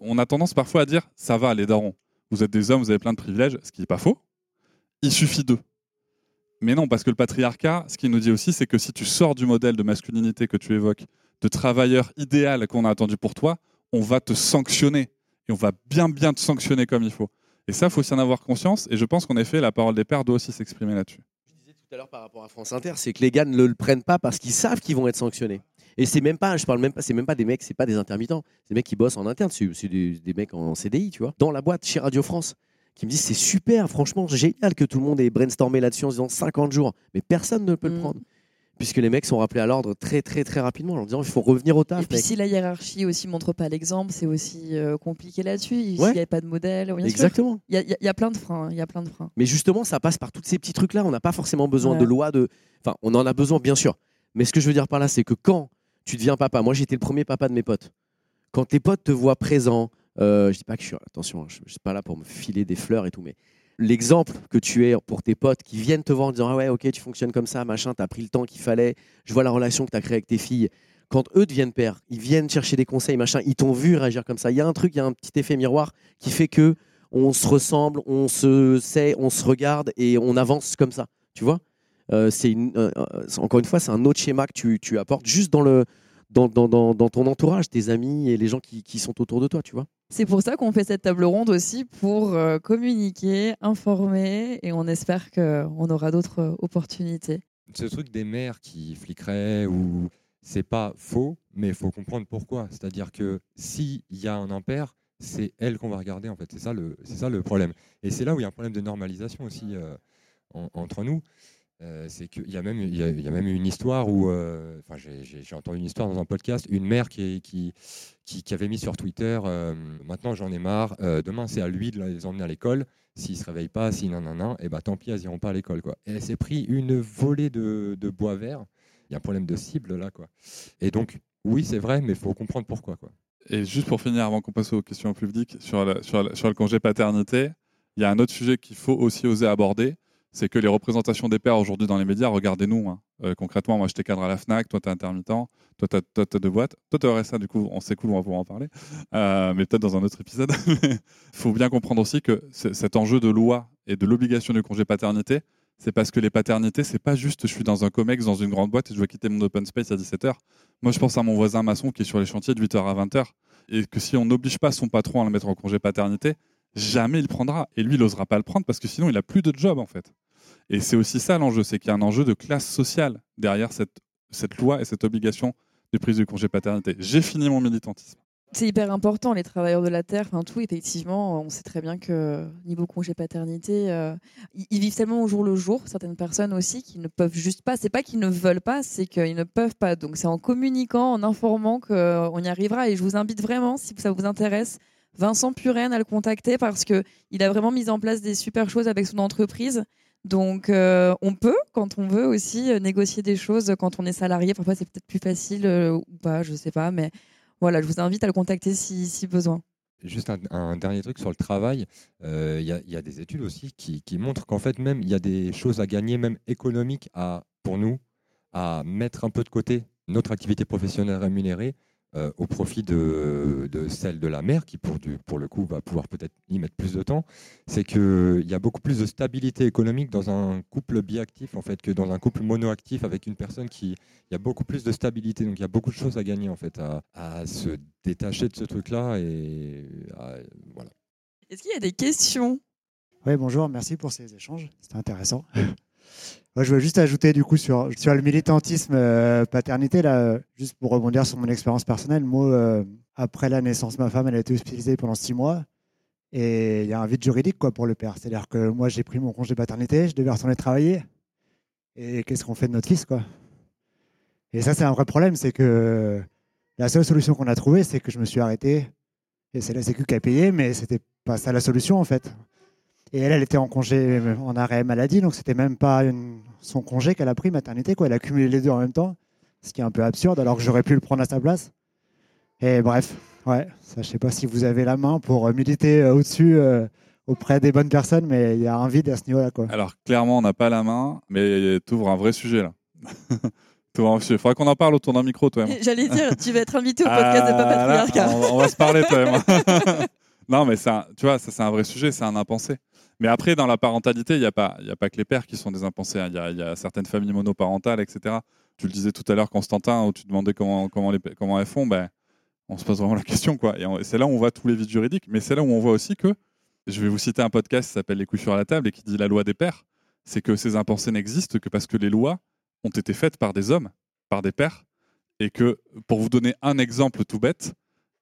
Speaker 1: on a tendance parfois à dire ça va, les darons. Vous êtes des hommes, vous avez plein de privilèges, ce qui n'est pas faux. Il suffit d'eux. Mais non, parce que le patriarcat, ce qu'il nous dit aussi, c'est que si tu sors du modèle de masculinité que tu évoques, de travailleur idéal qu'on a attendu pour toi, on va te sanctionner. Et on va bien, bien te sanctionner comme il faut. Et ça, il faut aussi en avoir conscience. Et je pense qu'en effet, la parole des pères doit aussi s'exprimer là-dessus.
Speaker 3: Je disais tout à l'heure par rapport à France Inter, c'est que les gars ne le prennent pas parce qu'ils savent qu'ils vont être sanctionnés. Et c'est même pas, je parle même pas, c'est même pas des mecs, c'est pas des intermittents, c'est des mecs qui bossent en interne, c'est c'est des, des mecs en CDI, tu vois, dans la boîte chez Radio France, qui me disent c'est super, franchement génial que tout le monde ait brainstormé là-dessus en se disant 50 jours, mais personne ne peut le
Speaker 2: Mm.
Speaker 3: prendre, puisque les mecs sont rappelés à l'ordre très très très rapidement en disant il faut revenir au taf.
Speaker 2: Et puis
Speaker 3: mec.
Speaker 2: si la hiérarchie aussi montre pas l'exemple, c'est aussi euh, compliqué là-dessus. S'il
Speaker 3: Ouais.
Speaker 2: n'y a pas de modèle.
Speaker 3: Exactement.
Speaker 2: Il y, a- y y plein de freins. hein, Il y a plein de freins.
Speaker 3: Mais justement, ça passe par tous ces petits trucs-là. On n'a pas forcément besoin
Speaker 2: Ouais.
Speaker 3: de loi. De... Enfin, on en a besoin, bien sûr. Mais ce que je veux dire par là, c'est que quand tu deviens papa, moi j'étais le premier papa de mes potes. Quand tes potes te voient présent, euh, je dis pas que je suis. Attention, hein, je, je suis pas là pour me filer des fleurs et tout, mais l'exemple que tu es pour tes potes qui viennent te voir en disant Ah ouais, ok, tu fonctionnes comme ça, machin, tu as pris le temps qu'il fallait, je vois la relation que tu as créée avec tes filles. Quand eux deviennent pères, ils viennent chercher des conseils, machin, ils t'ont vu réagir comme ça. Il y a un truc, il y a un petit effet miroir qui fait que on se ressemble, on se sait, on se regarde et on avance comme ça. Tu vois? Euh, c'est une- euh, euh, encore une fois, c'est un autre schéma que tu, tu apportes juste dans, le, dans, dans, dans, dans ton entourage, tes amis et les gens qui, qui sont autour de toi, tu vois
Speaker 2: C'est pour ça qu'on fait cette table ronde aussi pour euh, communiquer, informer, et on espère qu'on aura d'autres euh, opportunités.
Speaker 4: ce truc des mères qui fliqueraient ou c'est pas faux, mais il faut comprendre pourquoi. C'est-à-dire que s'il y a un impair, c'est elle qu'on va regarder en fait. C'est ça le, c'est ça le problème. Et c'est là où il y a un problème de normalisation aussi euh, en- entre nous. Euh, c'est qu'il y, a même- y, y a même une histoire où, euh, enfin, j'ai- j'ai entendu une histoire dans un podcast, une mère qui, qui, qui, avait mis sur Twitter, euh, maintenant j'en ai marre, euh, demain c'est à lui de les emmener à l'école, s'ils se réveillent pas, si nan, nan, nan, et bah tant pis, elles iront pas à l'école. Quoi. Et elle s'est pris une volée de, de bois vert, il y a un problème de cible là. Quoi. Et donc, oui, c'est vrai, mais il faut comprendre pourquoi. Quoi.
Speaker 1: Et juste pour finir, avant qu'on passe aux questions publiques, sur, sur, le- sur le congé paternité, il y a un autre sujet qu'il faut aussi oser aborder, c'est que les représentations des pères aujourd'hui dans les médias, regardez-nous. hein. Euh, concrètement, moi, j'étais cadre à la FNAC, toi, tu es intermittent, toi, tu as, deux boîtes. Toi, tu aurais ça, du coup, on sait cool, on va pouvoir en parler. Euh, mais peut-être dans un autre épisode. Il faut bien comprendre aussi que cet enjeu de loi et de l'obligation du congé paternité, c'est parce que les paternités, c'est pas juste je suis dans un COMEX, dans une grande boîte et je dois quitter mon open space à 17h. Moi, je pense à mon voisin maçon qui est sur les chantiers de 8h à 20h et que si on n'oblige pas son patron à le mettre en congé paternité, jamais il prendra. Et lui, il n'osera pas le prendre parce que sinon, il a plus de job, en fait. Et c'est aussi ça l'enjeu, c'est qu'il y a un enjeu de classe sociale derrière cette, cette loi et cette obligation de prise du congé paternité. J'ai fini mon militantisme.
Speaker 2: C'est hyper important, les travailleurs de la terre, enfin tout, effectivement, on sait très bien que niveau congé paternité, euh, ils vivent tellement au jour le jour, certaines personnes aussi, qui ne peuvent juste pas, c'est pas qu'ils ne veulent pas, c'est qu'ils ne peuvent pas. Donc c'est en communiquant, en informant qu'on y arrivera. Et je vous invite vraiment, si ça vous intéresse, Vincent Puren à le contacter parce qu'il a vraiment mis en place des super choses avec son entreprise. Donc, euh, on peut, quand on veut aussi, euh, négocier des choses quand on est salarié. Parfois, c'est peut-être plus facile euh, ou pas, je sais pas. Mais voilà, je vous invite à le contacter si, besoin.
Speaker 4: Juste un, dernier truc sur le travail. Il y, a- il des études aussi qui, montrent qu'en fait, même il y a des choses à gagner, même économiques, pour nous, à mettre un peu de côté notre activité professionnelle rémunérée euh, au profit de, de celle de la mère, qui pour, du, pour le coup va pouvoir peut-être y mettre plus de temps. C'est qu'il y a beaucoup plus de stabilité économique dans un couple biactif en fait que dans un couple monoactif avec une personne qui. Il y a beaucoup plus de stabilité, donc il y a beaucoup de choses à gagner en fait, à, à se détacher de ce truc-là et à- voilà.
Speaker 2: Est-ce qu'il y a des questions?
Speaker 7: Oui, bonjour, merci pour ces échanges, c'était intéressant. Je veux juste ajouter du coup sur, sur le militantisme euh, paternité, là, juste pour rebondir sur mon expérience personnelle. Moi, euh, après la naissance, ma femme, elle a été hospitalisée pendant six mois et il y a un vide juridique quoi, pour le père. C'est-à-dire que moi, j'ai pris mon congé paternité, je devais retourner travailler. Et qu'est-ce qu'on fait de notre fils quoi? Et ça, c'est un vrai problème, c'est que la seule solution qu'on a trouvée, c'est que je me suis arrêté. Et c'est la Sécu qui a payé, mais c'était pas ça la solution en fait. Et elle, elle était en congé, en arrêt maladie, donc c'était même pas une- son congé qu'elle a pris, maternité, quoi. Elle a cumulé les deux en même temps, ce qui est un peu absurde, alors que j'aurais pu le prendre à sa place. Et bref, ouais, ça, je sais pas si vous avez la main pour euh, militer euh, au-dessus euh, auprès des bonnes personnes, mais il y a un vide à ce niveau-là, quoi.
Speaker 1: Alors, clairement, on n'a pas la main, mais tu ouvres un vrai sujet là. Tu ouvres un sujet. Faudra qu'on en parle autour d'un micro, toi.
Speaker 2: J'allais dire, tu vas être invité au podcast de
Speaker 1: Ah,
Speaker 2: Papa Patriarcat.
Speaker 1: on, on va se parler, toi et moi. non, mais un- tu vois, ça c'est un vrai sujet, c'est un impensé. Mais après, dans la parentalité, il n'y a, pas- a pas que les pères qui sont des impensés. hein. Il y, y a certaines familles monoparentales, etc. Tu le disais tout à l'heure, Constantin, où tu demandais comment, comment, comment elles font. Ben, on se pose vraiment la question. quoi. Et c'est là où on voit tous les vides juridiques. Mais c'est là où on voit aussi que, je vais vous citer un podcast qui s'appelle Les couilles sur la table et qui dit la loi des pères. C'est que ces impensés n'existent que parce que les lois ont été faites par des hommes, par des pères. Et que, pour vous donner un exemple tout bête,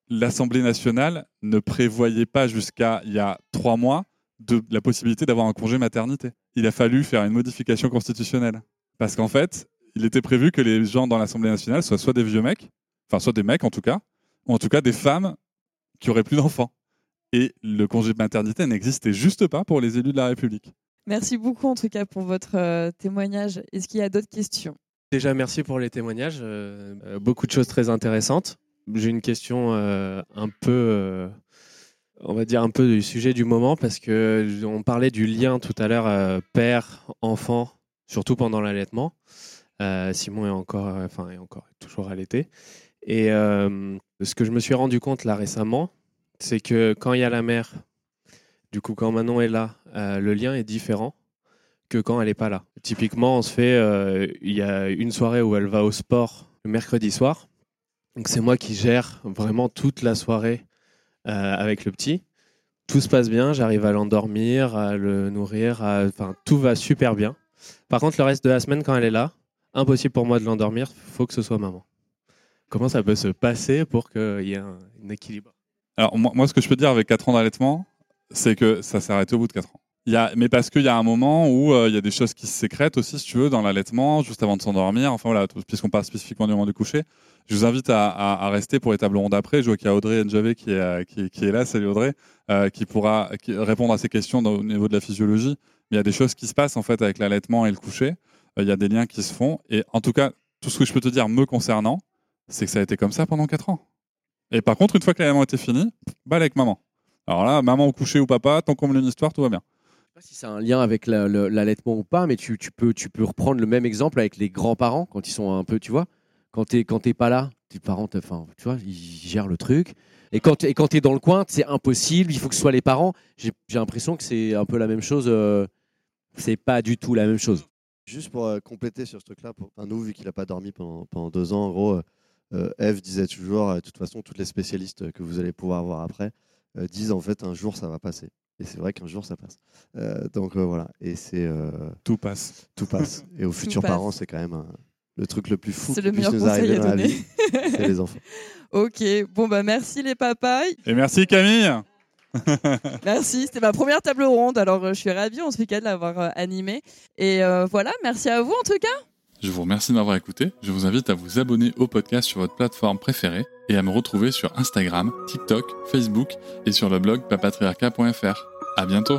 Speaker 1: l'Assemblée nationale ne prévoyait pas jusqu'à il y a trois mois de la possibilité d'avoir un congé maternité. Il a fallu faire une modification constitutionnelle. Parce qu'en fait, il était prévu que les gens dans l'Assemblée nationale soient soit des vieux mecs, enfin soit des mecs en tout cas, ou en tout cas des femmes qui auraient plus d'enfants. Et le congé de maternité n'existait juste pas pour les élus de la République.
Speaker 2: Merci beaucoup en tout cas pour votre euh, témoignage. Est-ce qu'il y a d'autres questions?
Speaker 8: Déjà, merci pour les témoignages. euh, euh, beaucoup de choses très intéressantes. J'ai une question euh, un peu, euh, on va dire un peu du sujet du moment parce que on parlait du lien tout à l'heure euh, père-enfant, surtout pendant l'allaitement. Euh, Simon est encore, euh, enfin, est encore toujours allaité. Et ce que je me suis rendu compte là récemment, c'est que quand il y a la mère, du coup, quand Manon est là, le lien est différent que quand elle n'est pas là. Typiquement, on se fait, il y a une soirée où elle va au sport le mercredi soir. Donc c'est moi qui gère vraiment toute la soirée avec le petit. Tout se passe bien, j'arrive à l'endormir, à le nourrir, enfin tout va super bien. Par contre, le reste de la semaine, quand elle est là, impossible pour moi de l'endormir, faut que ce soit maman. Comment ça peut se passer pour qu'il y ait un, équilibre?
Speaker 1: Alors moi, ce que je peux dire avec 4 ans d'allaitement, c'est que ça s'est arrêté au bout de 4 ans. Il mais parce qu'il y a un moment où euh, il y a des choses qui se sécrètent aussi, si tu veux, dans l'allaitement, juste avant de s'endormir. Enfin voilà, puisqu'on parle spécifiquement du moment du coucher. Je vous invite à, rester pour les tables rondes après. Je vois qu'il y a Audrey Njavé qui est, euh, qui, est là, salut Audrey, euh, qui pourra répondre à ces questions au niveau de la physiologie. Il y a des choses qui se passent en fait avec l'allaitement et le coucher. Euh, Il y a des liens qui se font. Et en tout cas, tout ce que je peux te dire me concernant, c'est que ça a été comme ça pendant 4 ans. Et par contre, une fois que l'allaitement était fini, balle avec maman. Alors là, maman au coucher ou papa, tant qu'on me une histoire, tout va bien.
Speaker 3: Si c'est un lien avec l'allaitement ou pas, mais tu peux, tu peux reprendre le même exemple avec les grands-parents quand ils sont un peu, tu vois, quand tu quand t'es pas là, tes parents, enfin, tu vois, ils gèrent le truc. Et quand, t'es- et quand tu es dans le coin, c'est impossible, il faut que ce soit les parents. J'ai j'ai l'impression que c'est un peu la même chose. euh, c'est pas du tout la même chose.
Speaker 5: Juste pour euh, compléter sur ce truc-là, pour enfin, nous, vu qu'il n'a pas dormi pendant, pendant deux ans, en gros, euh, euh, Eve disait toujours, euh, de toute façon, toutes les spécialistes que vous allez pouvoir voir après euh, disent en fait un jour ça va passer. Et c'est vrai qu'un jour ça passe. Euh, donc euh, voilà, et c'est euh,
Speaker 1: Tout passe.
Speaker 5: tout passe. Et aux futurs parents, c'est quand même un- le truc le plus fou
Speaker 2: C'est
Speaker 5: qui
Speaker 2: le
Speaker 5: puisse
Speaker 2: meilleur
Speaker 5: nous
Speaker 2: conseil
Speaker 5: arriver
Speaker 2: à
Speaker 5: dans la
Speaker 2: donner.
Speaker 5: vie. C'est les enfants.
Speaker 2: ok, bon bah merci les papas.
Speaker 1: Et merci Camille.
Speaker 2: Merci, c'était ma première table ronde. Alors euh, je suis ravie en ce week-end de l'avoir euh, animée. Et euh, voilà, merci à vous en tout cas.
Speaker 1: Je vous remercie de m'avoir écouté. Je vous invite à vous abonner au podcast sur votre plateforme préférée et à me retrouver sur Instagram, TikTok, Facebook et sur le blog papatriarca.fr. À bientôt.